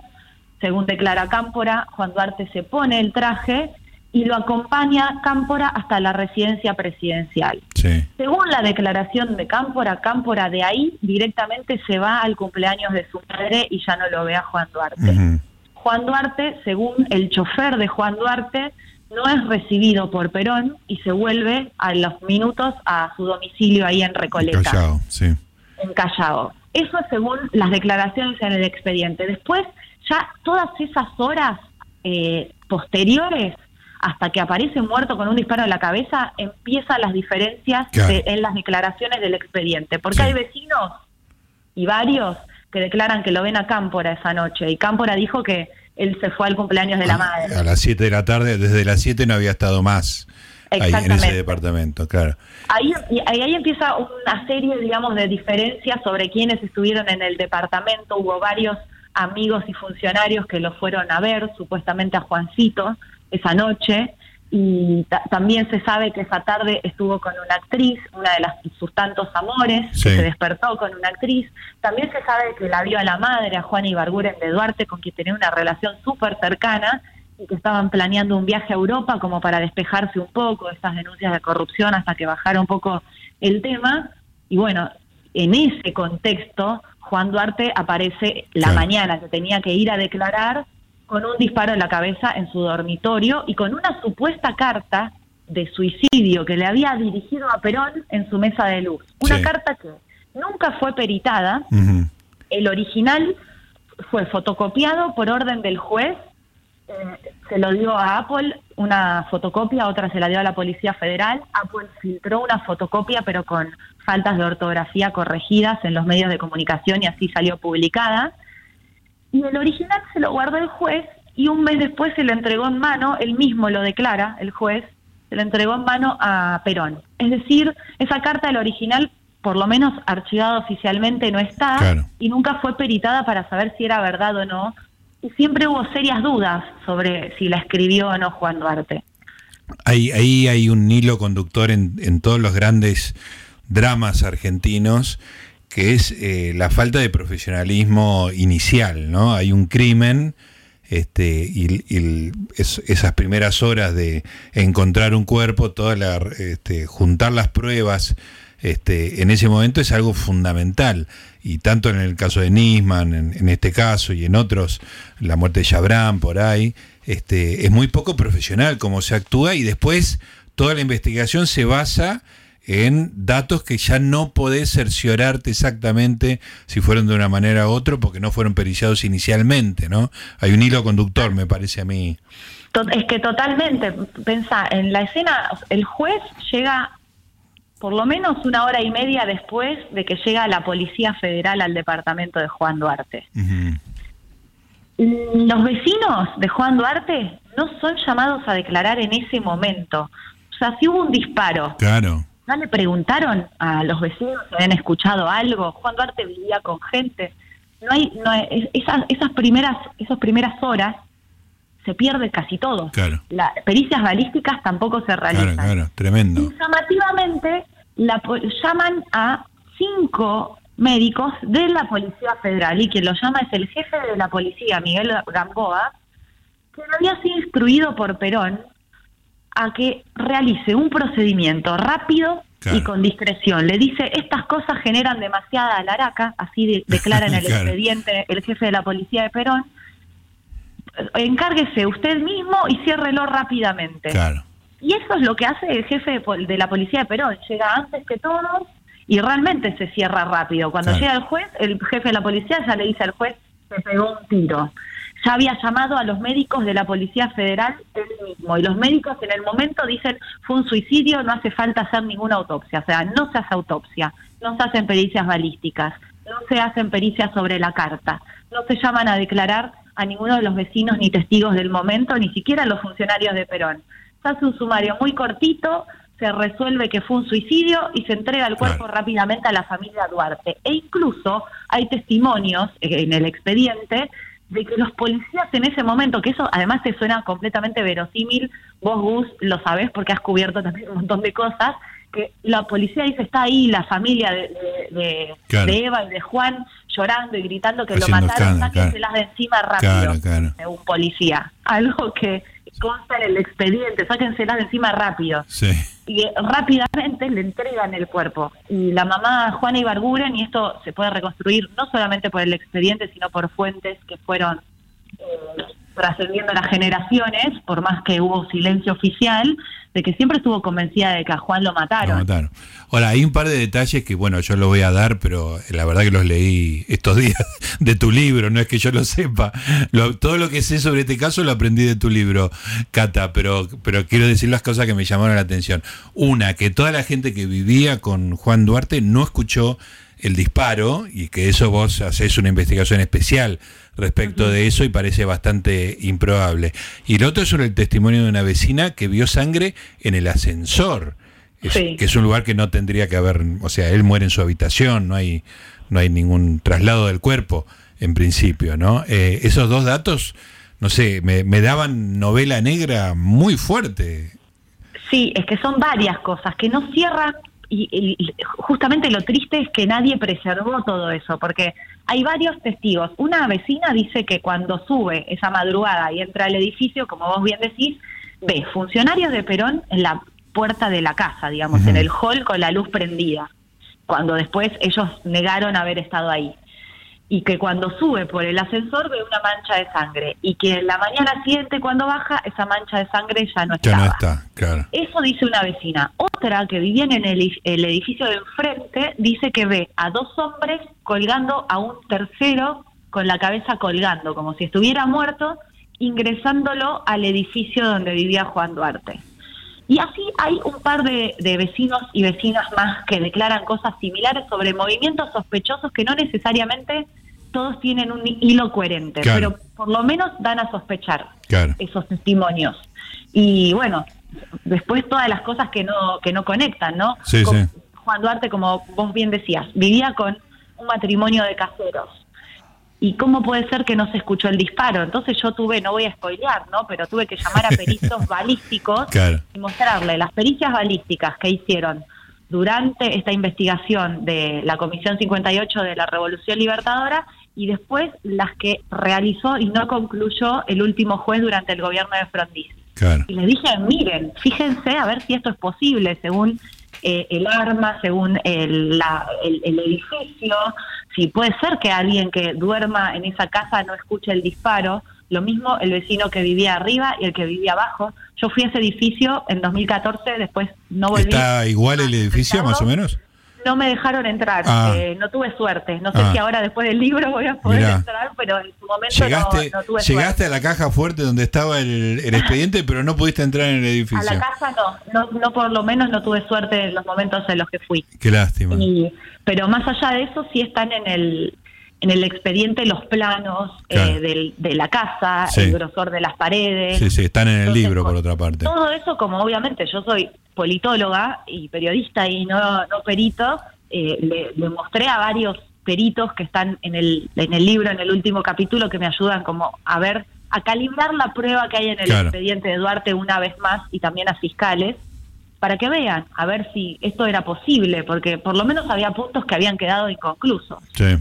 Según declara Cámpora, Juan Duarte se pone el traje y lo acompaña Cámpora hasta la residencia presidencial. Según la declaración de Cámpora, Cámpora de ahí directamente se va al cumpleaños de su madre y ya no lo ve a Juan Duarte. Juan Duarte, según el chofer de Juan Duarte, no es recibido por Perón y se vuelve a los minutos a su domicilio ahí en Recoleta. En Callao, sí. En Callao. Eso según las declaraciones en el expediente. Después, ya todas esas horas eh, posteriores, hasta que aparece muerto con un disparo en la cabeza, empiezan las diferencias en las declaraciones del expediente. Porque hay vecinos y varios que declaran que lo ven a Cámpora esa noche. Y Cámpora dijo que él se fue al cumpleaños de la madre. A las 7 de la tarde, desde las 7 no había estado más ahí, en ese departamento, claro. Ahí, ahí, empieza una serie, digamos, de diferencias sobre quiénes estuvieron en el departamento. Hubo varios amigos y funcionarios que lo fueron a ver, supuestamente a Juancito, esa noche y también se sabe que esa tarde estuvo con una actriz, una de las, sus tantos amores, que se despertó con una actriz. También se sabe que la vio a la madre, a Juana Ibarguren de Duarte, con quien tenía una relación súper cercana y que estaban planeando un viaje a Europa como para despejarse un poco de estas denuncias de corrupción hasta que bajara un poco el tema. Y bueno, en ese contexto, Juan Duarte aparece la mañana que tenía que ir a declarar con un disparo en la cabeza en su dormitorio y con una supuesta carta de suicidio que le había dirigido a Perón en su mesa de luz. Una carta que nunca fue peritada. El original fue fotocopiado por orden del juez. Eh, se lo dio a Apple una fotocopia, otra se la dio a la Policía Federal. Apple filtró una fotocopia, pero con faltas de ortografía corregidas en los medios de comunicación y así salió publicada y el original se lo guardó el juez y un mes después se lo entregó en mano, él mismo lo declara, el juez, se lo entregó en mano a Perón. Es decir, esa carta del original, por lo menos archivada oficialmente, no está y nunca fue peritada para saber si era verdad o no. Y siempre hubo serias dudas sobre si la escribió o no Juan Duarte. Ahí, ahí hay un hilo conductor en, en todos los grandes dramas argentinos que es eh, la falta de profesionalismo inicial, ¿no? Hay un crimen este, y, esas primeras horas de encontrar un cuerpo, toda la, este, juntar las pruebas este, en ese momento es algo fundamental. Y tanto en el caso de Nisman, en, este caso, y en otros, la muerte de Chabran, por ahí, este, es muy poco profesional cómo se actúa y después toda la investigación se basa en datos que ya no podés cerciorarte exactamente si fueron de una manera u otra porque no fueron periciados inicialmente, ¿no? Hay un hilo conductor, me parece a mí. Es que totalmente, pensá, en la escena el juez llega por lo menos una hora y media después de que llega la Policía Federal al departamento de Juan Duarte. Los vecinos de Juan Duarte no son llamados a declarar en ese momento. O sea, si hubo un disparo, claro. ¿No le preguntaron a los vecinos si habían escuchado algo? Juan Duarte vivía con gente. No hay, no esas, esas primeras, esas primeras horas se pierde casi todo. Claro. Las pericias balísticas tampoco se realizan. Claro, claro, tremendo. Y llamativamente la, llaman a cinco médicos de la Policía Federal y quien lo llama es el jefe de la policía, Miguel Gamboa, que había sido instruido por Perón a que realice un procedimiento rápido y con discreción. Le dice, estas cosas generan demasiada alaraca, así declara en el expediente el jefe de la policía de Perón. Encárguese usted mismo y ciérrelo rápidamente. Y eso es lo que hace el jefe de, la policía de Perón. Llega antes que todos y realmente se cierra rápido. Cuando llega el juez, el jefe de la policía ya le dice al juez, se pegó un tiro ya había llamado a los médicos de la Policía Federal él mismo. Y los médicos en el momento dicen, fue un suicidio, no hace falta hacer ninguna autopsia. O sea, no se hace autopsia, no se hacen pericias balísticas, no se hacen pericias sobre la carta, no se llaman a declarar a ninguno de los vecinos ni testigos del momento, ni siquiera a los funcionarios de Perón. Se hace un sumario muy cortito, se resuelve que fue un suicidio y se entrega el cuerpo rápidamente a la familia Duarte. E incluso hay testimonios en el expediente de que los policías en ese momento, que eso además te suena completamente verosímil, vos Gus lo sabés porque has cubierto también un montón de cosas, que la policía dice está ahí la familia de, de, Eva y de Juan llorando y gritando que lo mataron, sáquenselas de encima rápido, un policía. Algo que consta en el expediente, sáquenselas de encima rápido. Y eh, rápidamente le entregan el cuerpo. Y la mamá Juana Ibarguren, y esto se puede reconstruir no solamente por el expediente, sino por fuentes que fueron eh, trascendiendo las generaciones, por más que hubo silencio oficial, de que siempre estuvo convencida de que a Juan lo mataron. Lo mataron. Ahora, hay un par de detalles que, bueno, yo los voy a dar, pero la verdad que los leí estos días de tu libro, no es que yo lo sepa. todo lo que sé sobre este caso lo aprendí de tu libro, Cata, pero, pero quiero decir las cosas que me llamaron la atención. Una, que toda la gente que vivía con Juan Duarte no escuchó el disparo y que eso vos haces una investigación especial respecto de eso y parece bastante improbable. Y lo otro es sobre el testimonio de una vecina que vio sangre en el ascensor, que es un lugar que no tendría que haber, o sea, él muere en su habitación, no hay, no hay ningún traslado del cuerpo en principio, ¿no? Eh, esos dos datos, no sé, me, me daban novela negra muy fuerte. Sí, es que son varias cosas que no cierran y, justamente lo triste es que nadie preservó todo eso, porque hay varios testigos. Una vecina dice que cuando sube esa madrugada y entra al edificio, como vos bien decís, ve funcionarios de Perón en la puerta de la casa, digamos, en el hall con la luz prendida, cuando después ellos negaron haber estado ahí y que cuando sube por el ascensor ve una mancha de sangre y que en la mañana siguiente cuando baja esa mancha de sangre ya no estaba. Ya no está, claro. Eso dice una vecina. Otra que vivía en el, edificio de enfrente dice que ve a dos hombres colgando a un tercero con la cabeza colgando, como si estuviera muerto, ingresándolo al edificio donde vivía Juan Duarte. Y así hay un par de, de, vecinos y vecinas más que declaran cosas similares sobre movimientos sospechosos que no necesariamente todos tienen un hilo coherente, pero por lo menos dan a sospechar esos testimonios. Y bueno, después todas las cosas que no que no conectan, ¿no? Juan Duarte, como vos bien decías, vivía con un matrimonio de caseros. ¿Y cómo puede ser que no se escuchó el disparo? Entonces yo tuve, no voy a spoilear, ¿no? Pero tuve que llamar a peritos balísticos y mostrarle las pericias balísticas que hicieron durante esta investigación de la Comisión 58 de la Revolución Libertadora y después las que realizó y no concluyó el último juez durante el gobierno de Frondizi. Y les dije, miren, fíjense a ver si esto es posible según eh, el arma, según el, el, edificio, si puede ser que alguien que duerma en esa casa no escuche el disparo, lo mismo el vecino que vivía arriba y el que vivía abajo. Yo fui a ese edificio en 2014, después no volví. ¿Está igual el edificio más o menos? No me dejaron entrar, ah. eh, no tuve suerte. No sé ah. si ahora después del libro voy a poder entrar, pero en su momento llegaste, no, tuve Llegaste a la caja fuerte donde estaba el, expediente, pero no pudiste entrar en el edificio. A la casa no, no, por lo menos no tuve suerte en los momentos en los que fui. Qué lástima. pero más allá de eso, sí están en el en el expediente los planos eh, de la casa, el grosor de las paredes. Sí, sí, están en el libro, por otra parte. Todo eso, como obviamente yo soy politóloga y periodista y no, no perito, eh, le, mostré a varios peritos que están en el, en el libro, en el último capítulo, que me ayudan como a ver, a calibrar la prueba que hay en el expediente de Duarte una vez más y también a fiscales, para que vean, a ver si esto era posible, porque por lo menos había puntos que habían quedado inconclusos. Sí.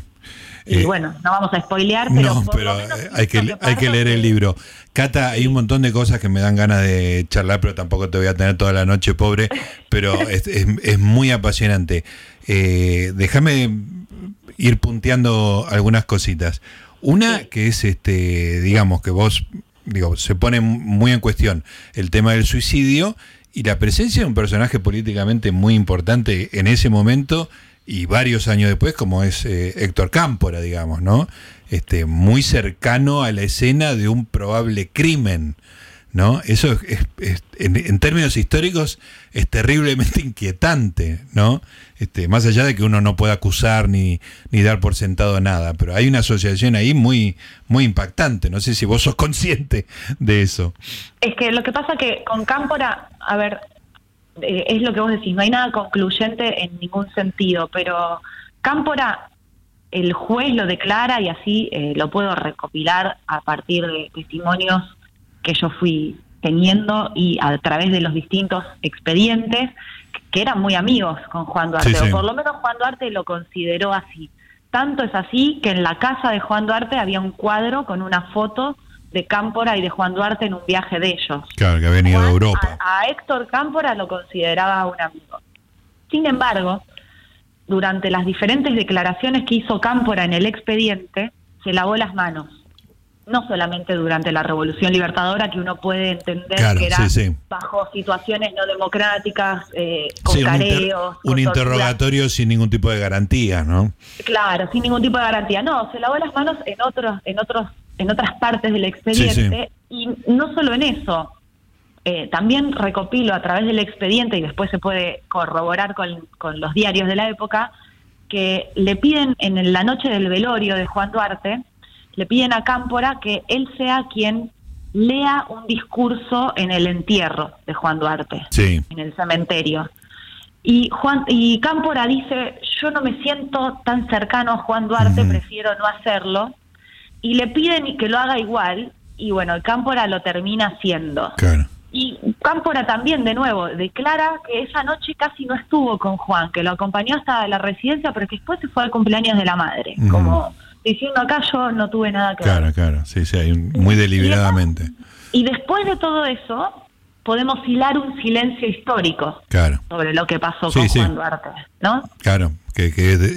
Y eh, bueno, no vamos a spoilear, pero, no, pero hay que, hay que leer el libro. Cata, hay un montón de cosas que me dan ganas de charlar, pero tampoco te voy a tener toda la noche, pobre, pero es, muy apasionante. Eh, déjame ir punteando algunas cositas. Una que es, este, digamos, que vos, digo, se pone muy en cuestión el tema del suicidio y la presencia de un personaje políticamente muy importante en ese momento y varios años después, como es eh, Héctor Cámpora, digamos, ¿no? Este, muy cercano a la escena de un probable crimen, ¿no? Eso es, en, términos históricos es terriblemente inquietante, ¿no? Este, más allá de que uno no pueda acusar ni, ni dar por sentado nada, pero hay una asociación ahí muy, muy impactante. No sé si vos sos consciente de eso. Es que lo que pasa que con Cámpora, a ver, eh, es lo que vos decís, no hay nada concluyente en ningún sentido, pero Cámpora, el juez lo declara y así eh, lo puedo recopilar a partir de testimonios que yo fui teniendo y a través de los distintos expedientes que eran muy amigos con Juan Duarte, o por lo menos Juan Duarte lo consideró así. Tanto es así que en la casa de Juan Duarte había un cuadro con una foto de Cámpora y de Juan Duarte en un viaje de ellos. Claro, que ha venido de Europa. A, Héctor Cámpora lo consideraba un amigo. Sin embargo, durante las diferentes declaraciones que hizo Cámpora en el expediente, se lavó las manos. No solamente durante la Revolución Libertadora, que uno puede entender que era bajo situaciones no democráticas, eh, con careos. Un, interrogatorio sin ningún tipo de garantía, ¿no? Claro, sin ningún tipo de garantía. No, se lavó las manos en otros, en otros en otras partes del expediente y no solo en eso. Eh, también recopilo a través del expediente y después se puede corroborar con, con los diarios de la época que le piden en la noche del velorio de Juan Duarte, le piden a Cámpora que él sea quien lea un discurso en el entierro de Juan Duarte, en el cementerio. Y Juan y Cámpora dice, yo no me siento tan cercano a Juan Duarte, prefiero no hacerlo y le piden que lo haga igual y bueno, el Cámpora lo termina haciendo. Y Cámpora también, de nuevo, declara que esa noche casi no estuvo con Juan, que lo acompañó hasta la residencia, pero que después se fue al cumpleaños de la madre. Como diciendo acá yo no tuve nada que ver. Claro, claro, sí, sí, muy deliberadamente. y después de todo eso, podemos hilar un silencio histórico sobre lo que pasó con Juan Duarte, ¿no? Claro, que,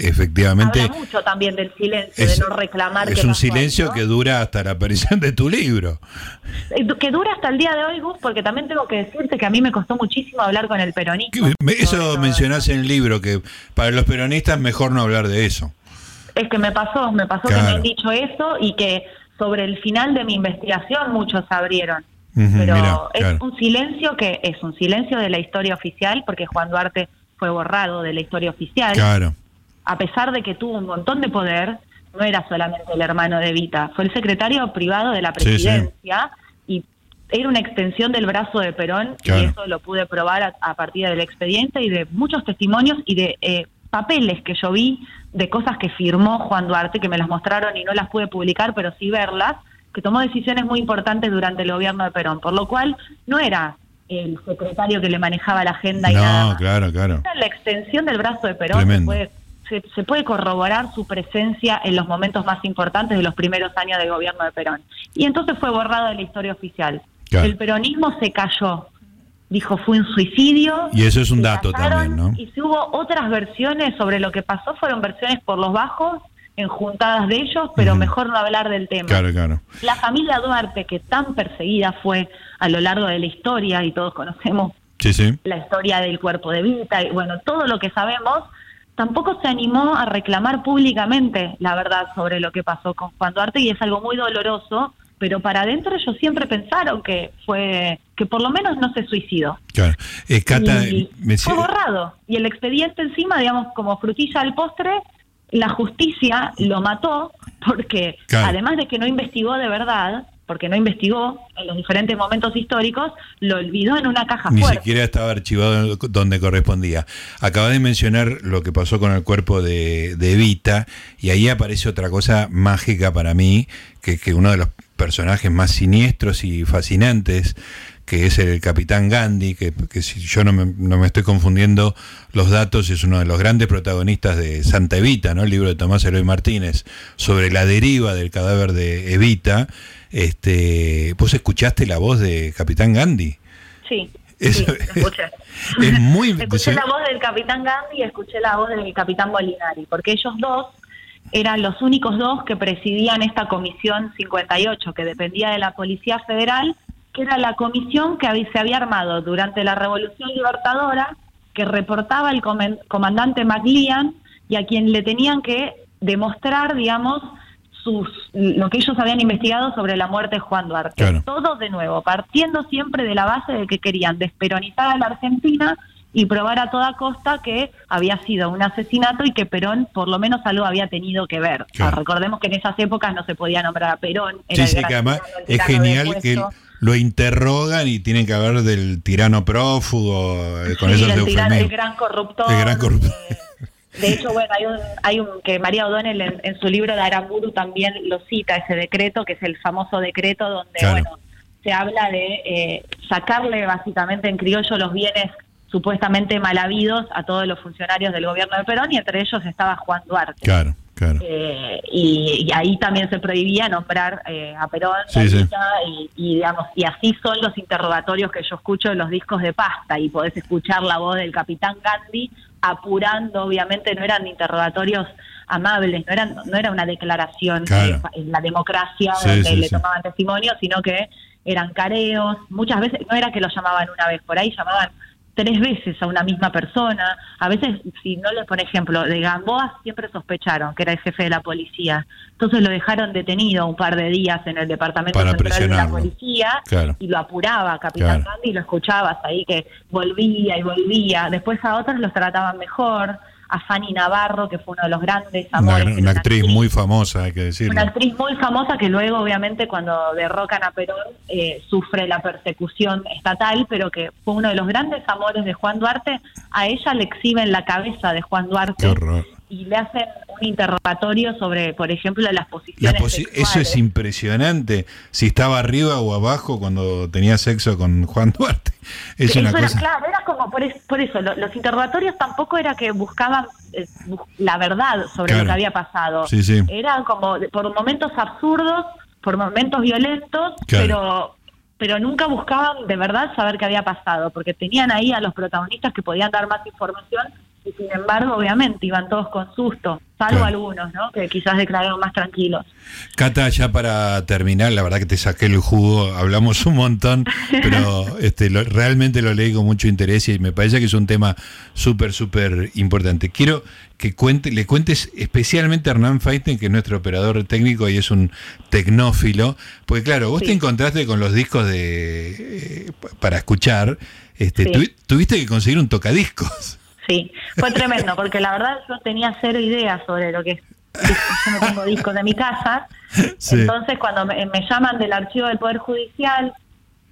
efectivamente... Habla mucho también del silencio, de no reclamar Es un silencio que dura hasta la aparición de tu libro. Eh, que dura hasta el día de hoy, Gus, porque también tengo que decirte que a mí me costó muchísimo hablar con el peronismo. Eso mencionás en el libro, que para los peronistas mejor no hablar de eso. Es que me pasó, me pasó que me han dicho eso y que sobre el final de mi investigación muchos abrieron pero es un silencio que es un silencio de la historia oficial, porque Juan Duarte fue borrado de la historia oficial. Claro. A pesar de que tuvo un montón de poder, no era solamente el hermano de Vita, fue el secretario privado de la presidencia y era una extensión del brazo de Perón y eso lo pude probar a, partir del expediente y de muchos testimonios y de eh, papeles que yo vi de cosas que firmó Juan Duarte, que me las mostraron y no las pude publicar, pero sí verlas, que tomó decisiones muy importantes durante el gobierno de Perón, por lo cual no era el secretario que le manejaba la agenda no, y nada. claro, claro. Era la extensión del brazo de Perón, se puede, se, puede corroborar su presencia en los momentos más importantes de los primeros años del gobierno de Perón. Y entonces fue borrado de la historia oficial. El peronismo se cayó. Dijo, fue un suicidio. Y eso es un dato también, ¿no? Y si hubo otras versiones sobre lo que pasó, fueron versiones por los bajos, enjuntadas de ellos, pero mejor no hablar del tema. Claro, claro. La familia Duarte, que tan perseguida fue a lo largo de la historia, y todos conocemos la historia del cuerpo de Vita, y bueno, todo lo que sabemos, tampoco se animó a reclamar públicamente la verdad sobre lo que pasó con Juan Duarte y es algo muy doloroso, pero para adentro ellos siempre pensaron que fue que por lo menos no se suicidó. Claro. Eh, fue borrado y el expediente encima, digamos, como frutilla del postre, la justicia lo mató porque además de que no investigó de verdad, porque no investigó en los diferentes momentos históricos, lo olvidó en una caja Ni siquiera estaba archivado donde correspondía. Acaba de mencionar lo que pasó con el cuerpo de, de Evita, y ahí aparece otra cosa mágica para mí, que, que uno de los personajes más siniestros y fascinantes que es el capitán Gandhi, que, si yo no me, no me, estoy confundiendo los datos, es uno de los grandes protagonistas de Santa Evita, ¿no? el libro de Tomás Eloy Martínez, sobre la deriva del cadáver de Evita. Este, ¿Vos escuchaste la voz de Capitán Gandhi? Sí. escuché. Es muy... escuché la voz del Capitán Gandhi y escuché la voz del Capitán Molinari, porque ellos dos eran los únicos dos que presidían esta comisión 58, que dependía de la Policía Federal que era la comisión que se había armado durante la Revolución Libertadora, que reportaba al comandante MacLean y a quien le tenían que demostrar, digamos, sus, lo que ellos habían investigado sobre la muerte de Juan Duarte. Todo de nuevo, partiendo siempre de la base de que querían desperonizar a la Argentina y probar a toda costa que había sido un asesinato y que Perón por lo menos algo había tenido que ver. recordemos que en esas épocas no se podía nombrar a Perón. sí, sí, que además es genial que lo interrogan y tienen que hablar del tirano prófugo, eh, con sí, el, el gran corruptor. El gran corruptor. De hecho, bueno, hay un, hay un que María O'Donnell en, su libro de Aramburu también lo cita, ese decreto, que es el famoso decreto donde, bueno, se habla de eh, sacarle básicamente en criollo los bienes supuestamente mal habidos a todos los funcionarios del gobierno de Perón y entre ellos estaba Juan Duarte. Claro. Eh, y, ahí también se prohibía nombrar eh, a Perón Y, digamos y así son los interrogatorios que yo escucho en los discos de pasta y podés escuchar la voz del capitán Gandhi apurando obviamente no eran interrogatorios amables no eran no era una declaración en la democracia donde le tomaban testimonio sino que eran careos. Muchas veces no era que lo llamaban una vez por ahí llamaban tres veces a una misma persona. A veces, si no les, por ejemplo, de Gamboa siempre sospecharon que era el jefe de la policía. Entonces lo dejaron detenido un par de días en el departamento central de la policía y lo apuraba Capitán claro. y lo escuchabas ahí que volvía y volvía. Después a otros los trataban mejor a Fanny Navarro, que fue uno de los grandes amores. Una, actriz muy famosa, hay que decirlo. Una actriz muy famosa que luego, obviamente, cuando derrocan a Perón, eh, sufre la persecución estatal, pero que fue uno de los grandes amores de Juan Duarte. A ella le exhiben la cabeza de Juan Duarte y le hacen un interrogatorio sobre, por ejemplo, las posiciones. eso es impresionante. Si estaba arriba o abajo cuando tenía sexo con Juan Duarte. Es una cosa... claro, era como por, eso. los interrogatorios tampoco era que buscaban eh, la verdad sobre lo que había pasado. Sí, sí. Eran como por momentos absurdos, por momentos violentos, pero pero nunca buscaban de verdad saber qué había pasado, porque tenían ahí a los protagonistas que podían dar más información y sin embargo, obviamente, iban todos con susto, salvo algunos, ¿no? Que quizás declararon más tranquilos. Cata, ya para terminar, la verdad que te saqué el jugo, hablamos un montón, pero este, realmente lo leí con mucho interés y me parece que es un tema súper, súper importante. Quiero que cuente, le cuentes especialmente a Hernán Feiten, que es nuestro operador técnico y es un tecnófilo, porque claro, vos te encontraste con los discos de eh, para escuchar, este, tuviste que conseguir un tocadiscos. Sí, fue tremendo, porque la verdad yo tenía cero ideas sobre lo que es. Yo no tengo discos de mi casa. Entonces, cuando me, llaman del archivo del Poder Judicial,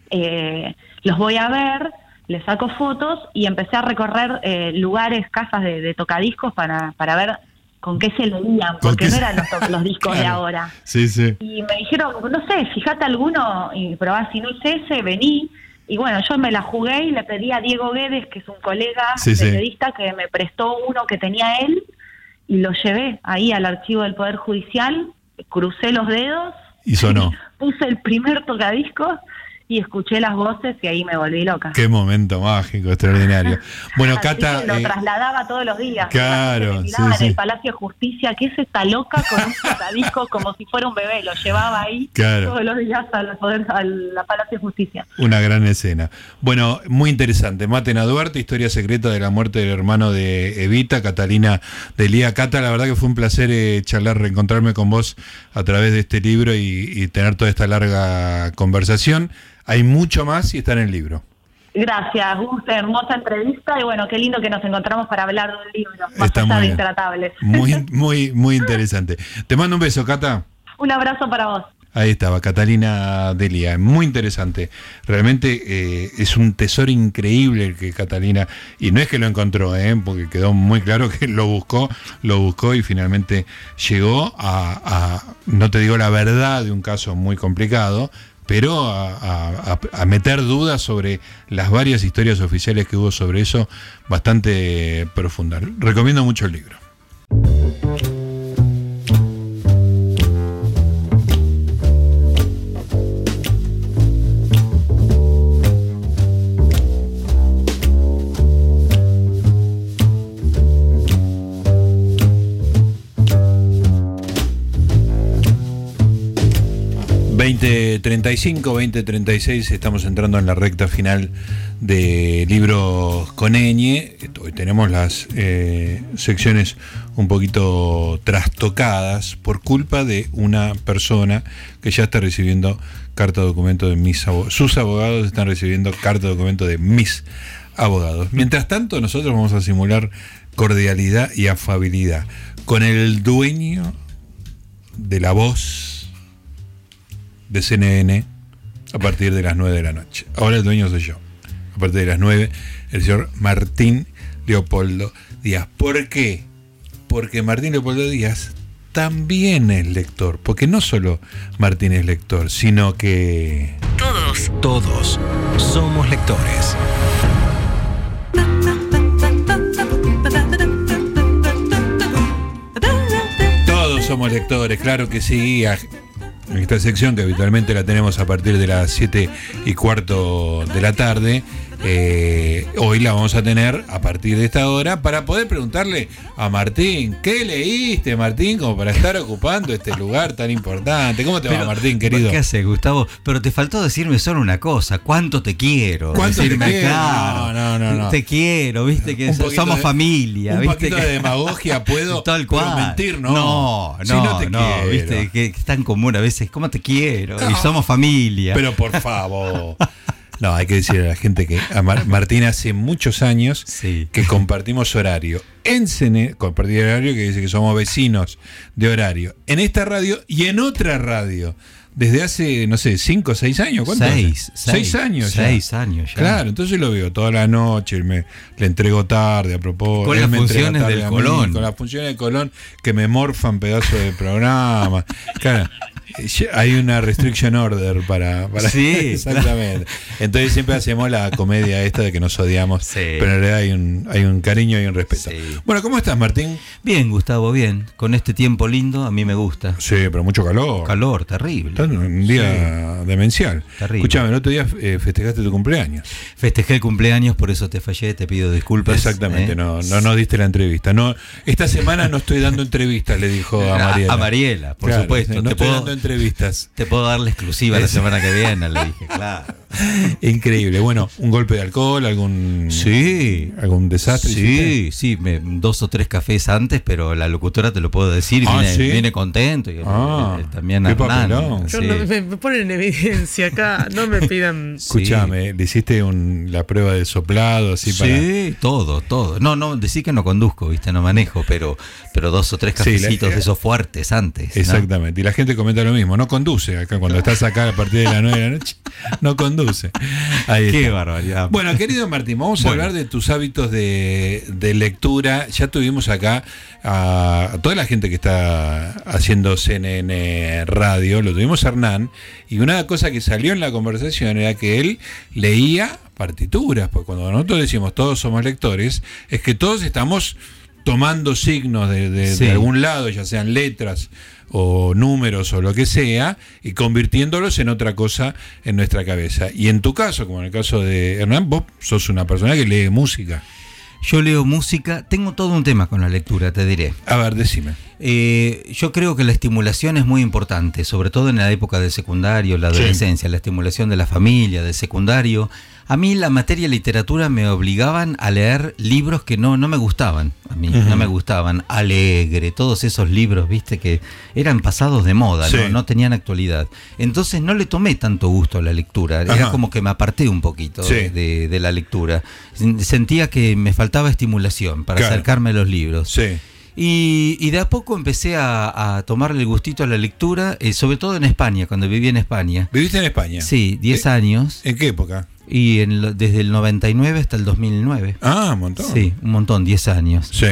eh, los voy a ver, les saco fotos y empecé a recorrer eh, lugares, casas de, tocadiscos para, para ver con qué se leían, porque no eran los, discos de ahora. Sí, sí. Y me dijeron, no sé, fíjate alguno y probá, si no es ese, vení. Y bueno, yo me la jugué y le pedí a Diego Guedes, que es un colega periodista, que me prestó uno que tenía él. y lo llevé ahí al archivo del Poder Judicial, crucé los dedos. Y sonó. Puse el primer tocadiscos y escuché las voces y ahí me volví loca. Qué momento mágico, extraordinario. Bueno, Cata. lo eh, trasladaba todos los días. Claro. Sí, en el Palacio de Justicia, que es esta loca con un tocadiscos como si fuera un bebé. Lo llevaba ahí todos los días al, poder, al Palacio de Justicia. Una gran escena. Bueno, muy interesante. Maten a Duarte, historia secreta de la muerte del hermano de Evita, Catalina de Lía. Cata, la verdad que fue un placer eh, charlar, reencontrarme con vos a través de este libro y, y tener toda esta larga conversación. Hay mucho más y está en el libro. Gracias, una hermosa entrevista y bueno, qué lindo que nos encontramos para hablar de un libro más está muy, intratable. Muy, muy, muy interesante. Te mando un beso, Cata. Un abrazo para vos. Ahí estaba, Catalina Delia, muy interesante. Realmente eh, es un tesoro increíble el que Catalina, y no es que lo encontró, eh, porque quedó muy claro que lo buscó, lo buscó y finalmente llegó a, no te digo la verdad de un caso muy complicado, pero a, meter dudas sobre las varias historias oficiales que hubo sobre eso, bastante profunda. Recomiendo mucho el libro. 2035, 2036, estamos entrando en la recta final de libros con Eñe. Hoy tenemos las eh, secciones un poquito trastocadas por culpa de una persona que ya está recibiendo carta de documento de mis abogados. Sus abogados están recibiendo carta de documento de mis abogados. Mientras tanto, nosotros vamos a simular cordialidad y afabilidad con el dueño de la voz de CNN a partir de las 9 de la noche. Ahora el dueño soy yo. A partir de las 9, el señor Martín Leopoldo Díaz. ¿Por qué? Porque Martín Leopoldo Díaz también es lector. Porque no solo Martín es lector, sino que... Todos, todos somos lectores. Todos somos lectores, claro que sí en esta sección que habitualmente la tenemos a partir de las 7 y cuarto de la tarde. Eh, hoy la vamos a tener a partir de esta hora para poder preguntarle a Martín, ¿qué leíste, Martín, como para estar ocupando este lugar tan importante? ¿Cómo te va, Martín, querido? ¿Qué haces, Gustavo? Pero te faltó decirme solo una cosa, ¿cuánto te quiero? ¿Cuánto te quiero? no, no, no, Te quiero, viste que somos familia. Un ¿viste poquito de demagogia puedo Tal cual. mentir, ¿no? No, no, si no, te quiero. viste que es tan común a veces, ¿cómo te quiero? Y somos familia. Pero por favor. No, hay que decirle a la gente que a Martín hace muchos años que compartimos horario. En CNE, compartir horario que dice que somos vecinos de horario. En esta radio y en otra radio. Desde hace, no sé, cinco o seis años. ¿Cuánto? Seis, seis, años. Seis años ya. Claro, entonces lo veo toda la noche, me, le entrego tarde a propósito. Con las funciones del Colón. con las funciones del Colón que me morfan pedazos de programa. Claro, hay una restriction order para, para sí exactamente entonces siempre hacemos la comedia esta de que nos odiamos pero en realidad hay un hay un cariño y un respeto bueno cómo estás Martín bien Gustavo bien con este tiempo lindo a mí me gusta sí pero mucho calor calor terrible un día demencial terrible. escúchame el otro día eh, festejaste tu cumpleaños festejé el cumpleaños por eso te fallé te pido disculpas exactamente ¿eh? no no nos diste la entrevista no esta semana no estoy dando entrevistas le dijo a Mariela a Mariela por supuesto no te estoy dando entrevistas. Te puedo dar la exclusiva la semana que viene, le dije, claro. Increíble. Bueno, un golpe de alcohol, algún sí, algún desastre. Sí, sí, me, dos o tres cafés antes, pero la locutora te lo puedo decir, ah, viene, contento. Y, ah, también qué no, me, ponen en evidencia acá, no me pidan. Escúchame, le hiciste un, la prueba de soplado, así para. Sí, todo, todo. No, no, decir que no conduzco, viste, no manejo, pero, pero dos o tres cafecitos de esos fuertes antes. Exactamente. Y la gente comenta lo mismo, no conduce acá cuando estás acá a partir de las nueve de la noche, no conduce Qué barbaridad. Bueno, querido Martín, vamos a hablar de tus hábitos de, lectura. Ya tuvimos acá a, toda la gente que está haciendo CNN Radio, lo tuvimos a Hernán, y una cosa que salió en la conversación era que él leía partituras, porque cuando nosotros decimos todos somos lectores, es que todos estamos tomando signos de, algún lado, ya sean letras o números o lo que sea, y convirtiéndolos en otra cosa en nuestra cabeza. Y en tu caso, como en el caso de Hernán, vos sos una persona que lee música. Yo leo música, tengo todo un tema con la lectura, te diré. A ver, decime. Eh, yo creo que la estimulación es muy importante, sobre todo en la época del secundario, la adolescencia, la estimulación de la familia, del secundario. A mí la materia literatura me obligaban a leer libros que no, no me gustaban, a mí no me gustaban. Alegre, todos esos libros, viste, que eran pasados de moda, ¿no? tenían actualidad. Entonces no le tomé tanto gusto a la lectura, era como que me aparté un poquito de, la lectura. Sentía que me faltaba estimulación para acercarme a los libros. Y, de a poco empecé a, tomarle el gustito a la lectura, eh, sobre todo en España, cuando viví en España. ¿Viviste en España? Sí, 10 eh, años. ¿En qué época? Y en, desde el 99 hasta el 2009. Ah, un montón. Sí, un montón, 10 años. Sí.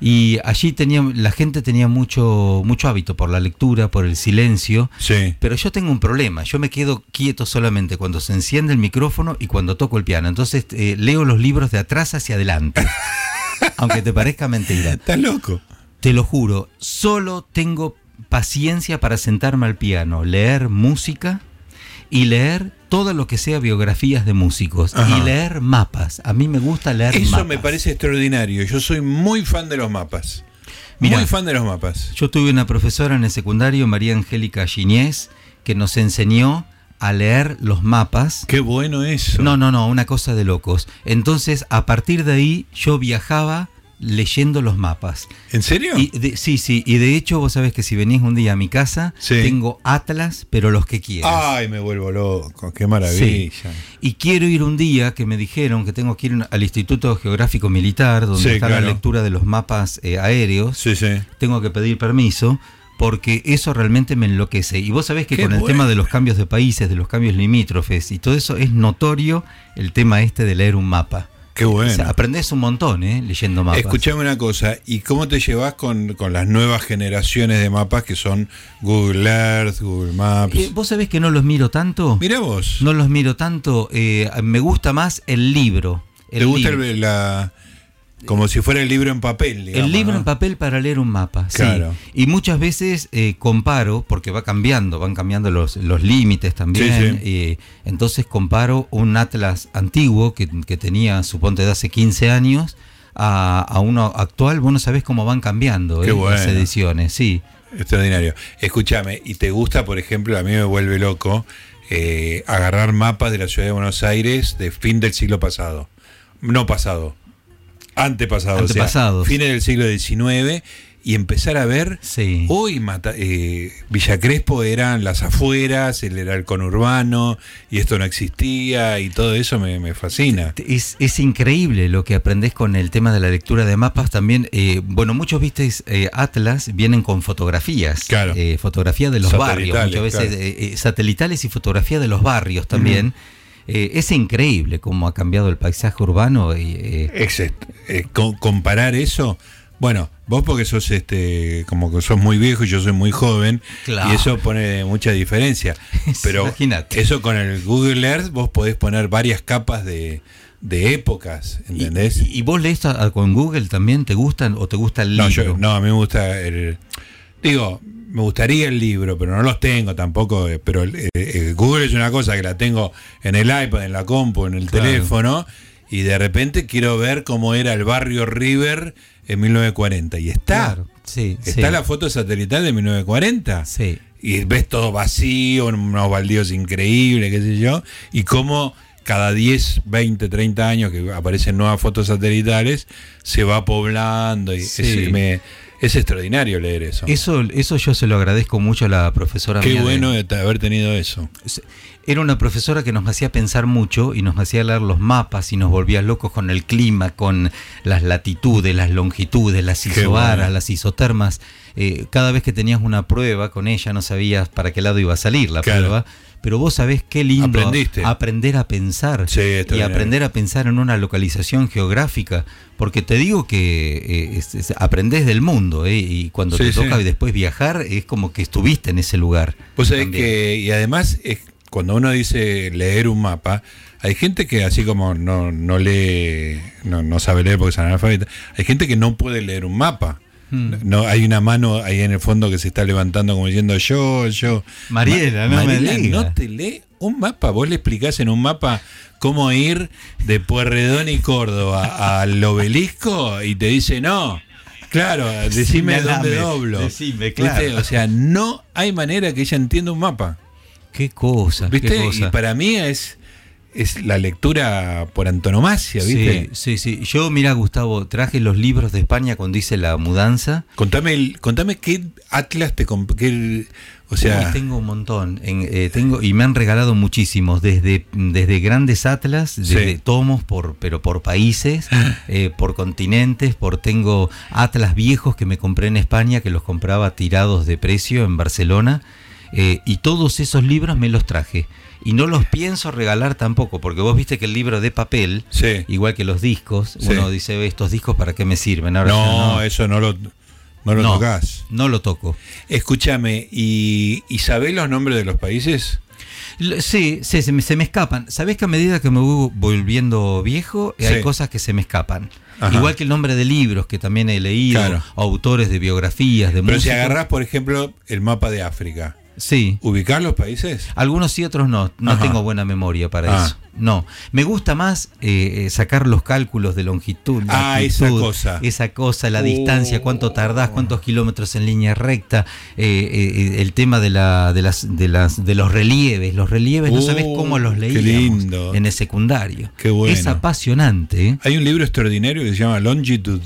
Y allí tenía, la gente tenía mucho, mucho hábito por la lectura, por el silencio. Sí. Pero yo tengo un problema. Yo me quedo quieto solamente cuando se enciende el micrófono y cuando toco el piano. Entonces eh, leo los libros de atrás hacia adelante. aunque te parezca mentira. Estás loco. Te lo juro. Solo tengo paciencia para sentarme al piano, leer música y leer todo lo que sea biografías de músicos y leer mapas. A mí me gusta leer Eso Eso me parece extraordinario. Yo soy muy fan de los mapas. muy fan de los mapas. Yo tuve una profesora en el secundario, María Angélica Giñez, que nos enseñó a leer los mapas. Qué bueno eso. No, no, no, una cosa de locos. Entonces, a partir de ahí, yo viajaba leyendo los mapas. ¿En serio? sí, sí. Y de hecho, vos sabés que si venís un día a mi casa, tengo atlas, pero los que quieras. Ay, me vuelvo loco. Qué maravilla. Y quiero ir un día que me dijeron que tengo que ir al Instituto Geográfico Militar, donde está la lectura de los mapas eh, aéreos. Sí, sí. Tengo que pedir permiso porque eso realmente me enloquece. Y vos sabés que con el tema de los cambios de países, de los cambios limítrofes y todo eso, es notorio el tema este de leer un mapa. Qué bueno. aprendes un montón, ¿eh? Leyendo mapas. Escuchame una cosa, ¿y cómo te llevas con, las nuevas generaciones de mapas que son Google Earth, Google Maps? Eh, ¿Vos sabés que no los miro tanto? Mira vos. No los miro tanto. Eh, me gusta más el libro. ¿Te gusta la, como si fuera el libro en papel. el libro en papel para leer un mapa. Claro. Y muchas veces eh, comparo, porque va cambiando, van cambiando los, los límites también. Eh, entonces comparo un atlas antiguo que, tenía, suponte, de hace 15 años a, uno actual. Vos no sabés cómo van cambiando eh, las ediciones. Sí. Extraordinario. Escúchame, ¿y te gusta, por ejemplo, a mí me vuelve loco agarrar mapas de la ciudad de Buenos Aires de fin del siglo pasado? No pasado antepasado, Antepasado. O fines del siglo XIX, y empezar a ver, sí. hoy eh, Villa Crespo eran las afueras, él era el conurbano, y esto no existía, y todo eso me, fascina. Es, es, increíble lo que aprendés con el tema de la lectura de mapas también. Eh, bueno, muchos visteis eh, Atlas, vienen con fotografías, claro. fotografía de los barrios, muchas veces satelitales y fotografía de los barrios también. Eh, es increíble cómo ha cambiado el paisaje urbano. Y, eh, eh, comparar eso, bueno, vos porque sos este, como que sos muy viejo y yo soy muy joven, y eso pone mucha diferencia. Pero eso con el Google Earth vos podés poner varias capas de, épocas, ¿entendés? ¿Y, vos lees con Google también? ¿Te gustan o te gusta el libro? No, a mí me gusta el... Digo, me gustaría el libro, pero no los tengo tampoco. Eh, pero eh, eh, Google es una cosa que la tengo en el iPad, en la compu, en el teléfono, y de repente quiero ver cómo era el barrio River en 1940. Y está. Sí, está la foto satelital de 1940. Sí. Y ves todo vacío, unos baldíos increíbles, qué sé yo, y cómo cada 10, 20, 30 años que aparecen nuevas fotos satelitales, se va poblando y me, es extraordinario leer eso. Eso, eso yo se lo agradezco mucho a la profesora. Qué bueno haber tenido eso. Era una profesora que nos hacía pensar mucho y nos hacía leer los mapas y nos volvía locos con el clima, con las latitudes, las longitudes, las isobaras, las isotermas. Eh, cada vez que tenías una prueba con ella no sabías para qué lado iba a salir la prueba pero vos sabés qué lindo aprender a pensar y aprender a pensar en una localización geográfica, porque te digo que eh, aprendés del mundo eh, y cuando te toca después viajar es como que estuviste en ese lugar. Vos sabés que, y además es cuando uno dice leer un mapa, hay gente que así como no, no lee, no, no sabe leer porque es analfabeta, hay gente que no puede leer un mapa. Hmm. No, hay una mano ahí en el fondo que se está levantando como diciendo yo, yo. Mariela, no me no te lee un mapa. Vos le explicás en un mapa cómo ir de Puerredón y Córdoba al obelisco y te dice no. Claro, decime dónde doblo. Decime, claro. O sea, no hay manera que ella entienda un mapa. Qué cosa. ¿Viste? Y para mí es es la lectura por antonomasia, ¿viste? Sí, sí, sí. Yo, mira, Gustavo, traje los libros de España cuando hice la mudanza. Contame, contame qué atlas te compré. O sea, tengo un montón, eh, tengo y me han regalado muchísimos, desde, desde grandes atlas, desde tomos por, pero por países, eh, por continentes, por tengo atlas viejos que me compré en España que los compraba tirados de precio en Barcelona eh, y todos esos libros me los traje y no los pienso regalar tampoco, porque vos viste que el libro de papel, igual que los discos, uno dice, estos discos para qué me sirven. Ahora no, eso no lo, no lo tocas. No lo toco. Escúchame, ¿y, ¿y sabés los nombres de los países? Sí, sí se, me, se, me, escapan. Sabés que a medida que me voy volviendo viejo, hay cosas que se me escapan. Igual que el nombre de libros que también he leído, autores de biografías, de Pero si agarrás, por ejemplo, el mapa de África. Sí. ¿Ubicar los países? Algunos sí, otros no. No tengo buena memoria para ah. eso. No. Me gusta más eh, eh, sacar los cálculos de longitud. Ah, esa cosa. Esa cosa, la distancia, cuánto tardás, cuántos kilómetros en línea recta. Eh, el tema de, la, de, las, de, las, de los relieves. Los relieves no sabes cómo los leíamos en el secundario. Qué bueno. Es apasionante. Hay un libro extraordinario que se llama Longitude.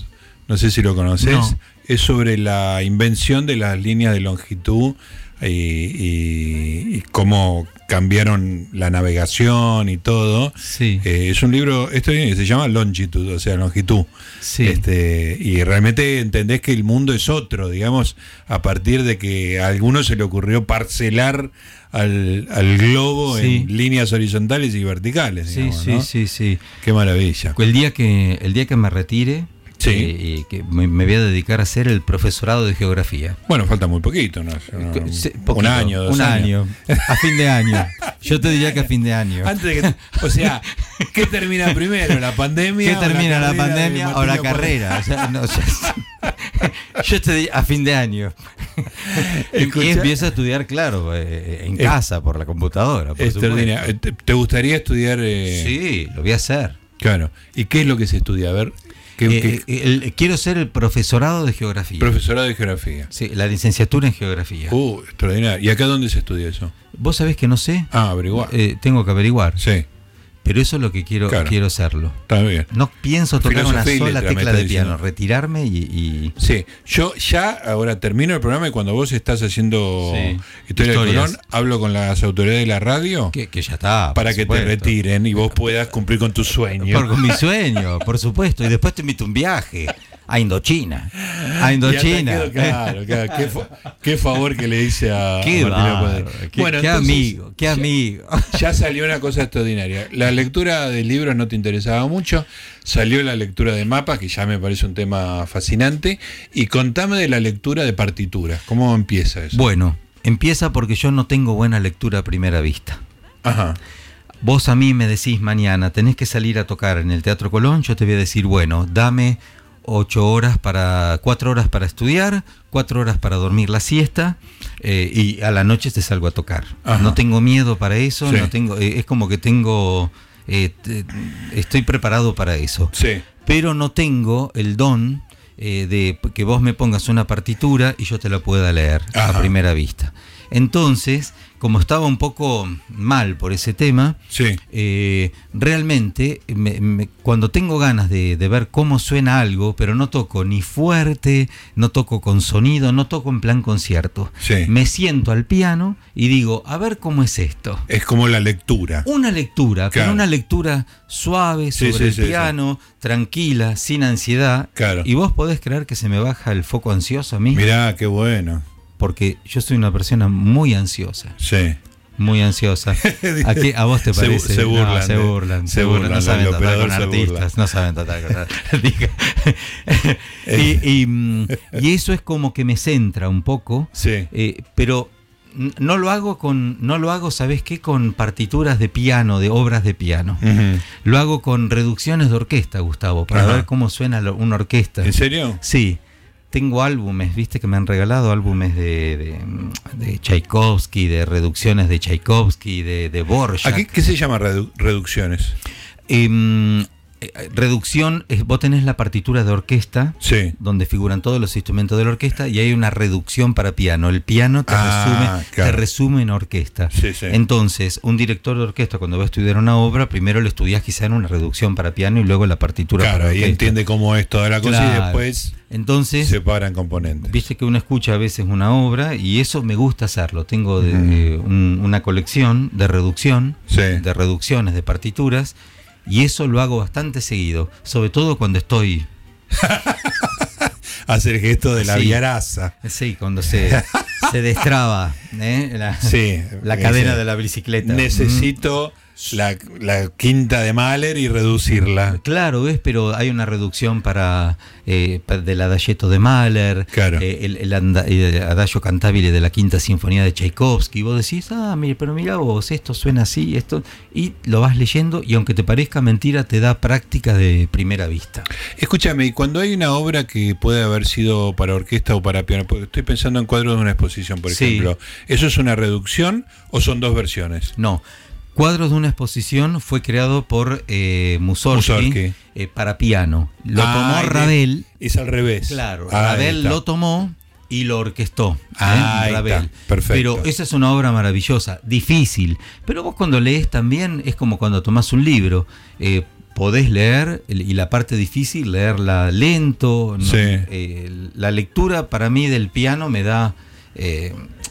No sé si lo conoces. Es sobre la invención de las líneas de longitud y, cómo cambiaron la navegación y todo. Sí. Eh, es un libro, esto se llama Longitud, o sea, longitud. Sí. Este, y realmente entendés que el mundo es otro, digamos, a partir de que a alguno se le ocurrió parcelar al, globo en líneas horizontales y verticales. sí, sí, sí, sí. Qué maravilla. El día que, el día que me retire, Sí. y que me, voy a dedicar a hacer el profesorado de geografía. Bueno, falta muy poquito, ¿no? un año, dos Un año. A fin de año. Yo te diría que a fin de año. Antes de o sea, ¿qué termina primero? ¿La pandemia? ¿Qué termina la, pandemia o la carrera? yo te diría a fin de año. y empiezo a estudiar, claro, eh, en casa, por la computadora. Por ¿Te gustaría estudiar? Eh? Sí, lo voy a hacer. Claro. ¿Y qué es lo que se estudia? A ver, eh, eh, quiero ser el profesorado de geografía. Profesorado de geografía. Sí, la licenciatura en geografía. Uh, extraordinario. ¿Y acá dónde se estudia eso? Vos sabés que no sé. Ah, averiguar. Eh, tengo que averiguar. Sí. Pero eso es lo que quiero, quiero hacerlo. Está bien. No pienso tocar una sola tecla de piano, retirarme y, Sí, yo ya ahora termino el programa y cuando vos estás haciendo Historia de Colón, hablo con las autoridades de la radio. Que, ya está. Para que te retiren y vos puedas cumplir con tu sueño. Por, con mi sueño, por supuesto. Y después te invito a un viaje a Indochina. A Indochina. claro, claro. Qué, favor que le hice a, qué Bueno, qué amigo, qué amigo. Ya salió una cosa extraordinaria. La lectura de libros no te interesaba mucho. Salió la lectura de mapas, que ya me parece un tema fascinante. Y contame de la lectura de partituras. ¿Cómo empieza eso? Bueno, empieza porque yo no tengo buena lectura a primera vista. Ajá. Vos a mí me decís mañana, tenés que salir a tocar en el Teatro Colón, yo te voy a decir, bueno, dame ocho horas para, cuatro horas para estudiar, cuatro horas para dormir la siesta eh, y a la noche te salgo a tocar. No tengo miedo para eso, no tengo, eh, es como que tengo, eh, estoy preparado para eso. Sí. Pero no tengo el don de que vos me pongas una partitura y yo te la pueda leer a primera vista. Entonces, como estaba un poco mal por ese tema, eh, realmente cuando tengo ganas de, ver cómo suena algo, pero no toco ni fuerte, no toco con sonido, no toco en plan concierto, me siento al piano y digo, a ver cómo es esto. Es como la lectura. Una lectura, pero una lectura suave sobre el piano, tranquila, sin ansiedad. Y vos podés creer que se me baja el foco ansioso a mí. Mirá, qué bueno porque yo soy una persona muy ansiosa. Sí. Muy ansiosa. ¿A, qué, ¿A vos te parece? Se, burlan. se burlan. Se burlan. No saben tratar con artistas. No saben tratar con artistas. y, y, y, eso es como que me centra un poco. Sí. Eh, pero no lo hago con, no lo hago, ¿sabes qué? Con partituras de piano, de obras de piano. Lo hago con reducciones de orquesta, Gustavo, para ver cómo suena una orquesta. ¿En serio? Sí. Tengo álbumes, viste que me han regalado álbumes de, de, Tchaikovsky, de reducciones de Tchaikovsky, de, de qué, qué, se llama reducciones? Eh, eh, reducción, vos tenés la partitura de orquesta, donde figuran todos los instrumentos de la orquesta, y hay una reducción para piano. El piano te, ah, resume, resume en orquesta. Entonces, un director de orquesta, cuando va a estudiar una obra, primero lo estudias quizá en una reducción para piano y luego la partitura claro, para orquesta. y entiende cómo es toda la cosa y después Entonces, separan componentes. Viste que uno escucha a veces una obra y eso me gusta hacerlo. Tengo de, una colección de reducción, de reducciones de partituras y eso lo hago bastante seguido, sobre todo cuando estoy... Hacer gesto de la sí, viaraza. Sí, cuando se, se destraba ¿eh? la, la cadena de la bicicleta. Necesito la, quinta de Mahler y reducirla. Claro, ves, pero hay una reducción para eh, del adagietto de Mahler, eh, el, el, adagio cantabile de la quinta sinfonía de Tchaikovsky. Vos decís, ah, mire, pero mira vos, esto suena así, esto. Y lo vas leyendo y aunque te parezca mentira, te da práctica de primera vista. Escúchame, y cuando hay una obra que puede haber sido para orquesta o para piano, estoy pensando en cuadros de una exposición, por ejemplo, ¿eso es una reducción o son dos versiones? No. Cuadros de una exposición fue creado por eh, Mussorgsky, eh, para piano. Lo ah, tomó Ravel. Es al revés. Claro, ah, Ravel lo tomó y lo orquestó. ¿eh? Ah, Ravel. Perfecto. Pero esa es una obra maravillosa, difícil. Pero vos cuando lees también es como cuando tomás un libro. Eh, podés leer y la parte difícil, leerla lento. Sí. la lectura para mí del piano me da...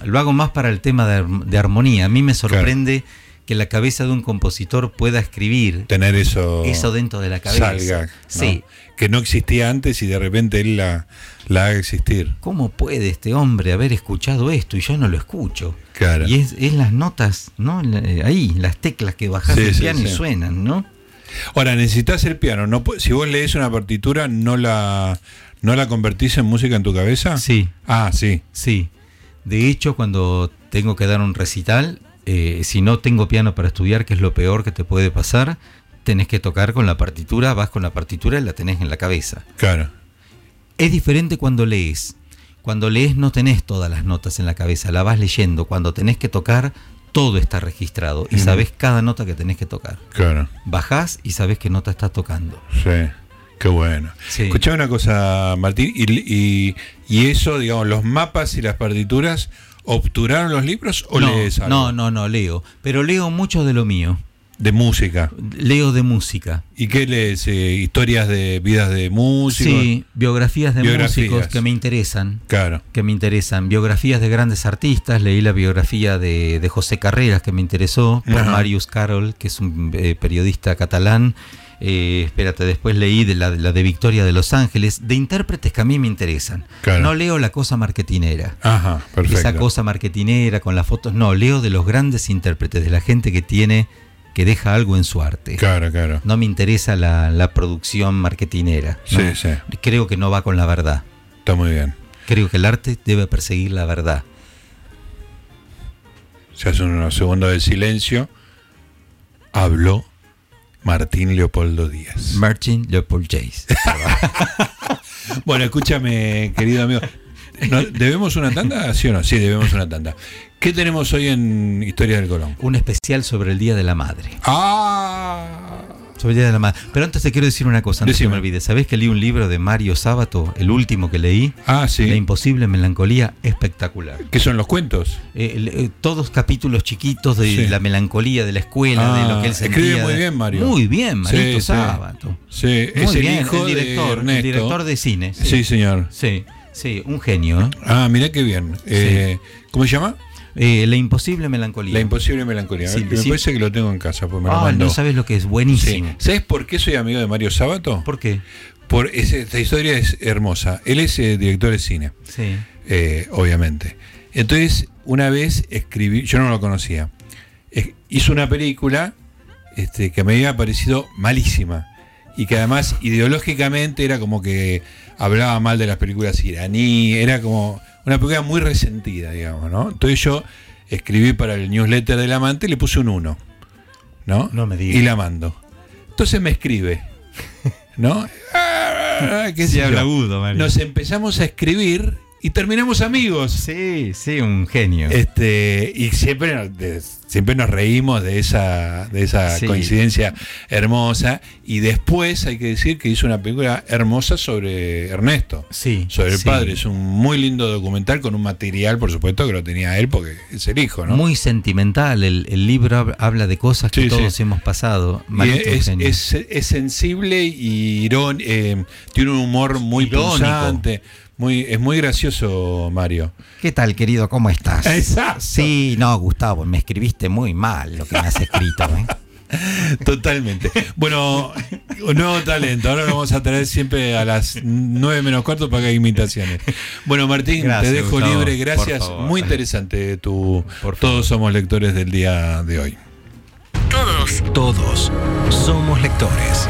lo hago más para el tema de, armonía. A mí me sorprende que la cabeza de un compositor pueda escribir. Tener eso. Eso dentro de la cabeza. Salga. Sí. Que no existía antes y de repente él la, la haga existir. ¿Cómo puede este hombre haber escuchado esto y yo no lo escucho? Claro. Y es, las notas, ¿no? Ahí, las teclas que bajas del piano y suenan, ¿no? Ahora, necesitas el piano. No, si vos lees una partitura, ¿no la, ¿no la convertís en música en tu cabeza? Sí. Ah, sí. Sí. De hecho, cuando tengo que dar un recital, eh, si no tengo piano para estudiar, que es lo peor que te puede pasar, tenés que tocar con la partitura, vas con la partitura y la tenés en la cabeza. Claro. Es diferente cuando lees. Cuando lees no tenés todas las notas en la cabeza, la vas leyendo. Cuando tenés que tocar, todo está registrado y sabes cada nota que tenés que tocar. Claro. Bajás y sabes qué nota estás tocando. Sí. Qué bueno. Sí. una cosa, Martín, y, y, eso, digamos, los mapas y las partituras ¿Obturaron los libros o no, lees algo? No, no, no, leo. Pero leo mucho de lo mío. De música. Leo de música. ¿Y qué lees? Eh, ¿Historias de vidas de músicos? Sí, biografías de músicos que me interesan. Claro. Que me interesan. Biografías de grandes artistas. Leí la biografía de, José Carreras, que me interesó, por Marius Carol, que es un eh, periodista catalán. Eh, espérate, después leí de la, de Victoria de Los Ángeles, de intérpretes que a mí me interesan. No leo la cosa marketinera. Ajá, perfecto. Esa cosa marketinera con las fotos. No, leo de los grandes intérpretes, de la gente que tiene, que deja algo en su arte. Claro, claro. No me interesa la, producción marketinera. Sí, sí. Creo que no va con la verdad. Está muy bien. Creo que el arte debe perseguir la verdad. Se hace una segunda de silencio. Habló Martín Leopoldo Díaz. Martín Leopold Jace. bueno, escúchame, querido amigo. ¿Debemos una tanda? ¿Sí o no? Sí, debemos una tanda. ¿Qué tenemos hoy en Historia del Colón? Un especial sobre el Día de la Madre. ¡Ah! Sobre el Día de la Madre. Pero antes te quiero decir una cosa, antes que me olvide. ¿Sabés que leí un libro de Mario Sábato, el último que leí? Ah, sí. La imposible melancolía, espectacular. ¿Qué son los cuentos? Eh, eh, todos capítulos chiquitos de la melancolía de la escuela, de lo que él ah, sentía. Escribe muy bien, Mario. Muy bien, Mario Sábato. Sí, es el hijo director, de el director de cine. Sí, señor. Sí, sí, un genio. ¿eh? Ah, mirá qué bien. ¿Cómo se llama? Eh, la imposible melancolía. La imposible melancolía. me parece que lo tengo en casa. Pues me ah, no sabes lo que es buenísimo. ¿Sabes por qué soy amigo de Mario Sábato? ¿Por qué? Por esta historia es hermosa. Él es eh, director de cine. Sí. Eh, obviamente. Entonces, una vez escribí, yo no lo conocía. hizo una película este, que me había parecido malísima. Y que además ideológicamente era como que hablaba mal de las películas iraní, era como una película muy resentida, digamos, ¿no? Entonces yo escribí para el newsletter del amante y le puse un 1. ¿No? No me digas. Y la mando. Entonces me escribe. ¿No? Ah, ¿qué sé yo. habla agudo. Nos empezamos a escribir y terminamos amigos. Sí, sí, un genio. Este, y siempre, siempre nos reímos de esa, de esa Sí. coincidencia hermosa. Y después hay que decir que hizo una película hermosa sobre Ernesto. Sí, Sobre el sí. padre. Es un muy lindo documental con un material, por supuesto, que lo tenía él porque es el hijo, ¿no? Muy sentimental. El, el libro hab- habla de cosas que Sí, todos hemos pasado. Marito, es, es- es sensible y irón, eh, tiene un humor muy Irónico. punzante. Muy, es muy gracioso, Mario. ¿Qué tal, querido? ¿Cómo estás? Exacto. Sí, no, Gustavo, me escribiste muy mal lo que me has escrito. ¿eh? Totalmente. Bueno, un nuevo talento. Ahora lo vamos a traer siempre a las 9 menos cuarto para que haya imitaciones. Bueno, Martín, Gracias, te dejo Gustavo, libre. Gracias. Muy interesante tu. Por. Todos somos lectores del día de hoy. Todos, todos somos lectores.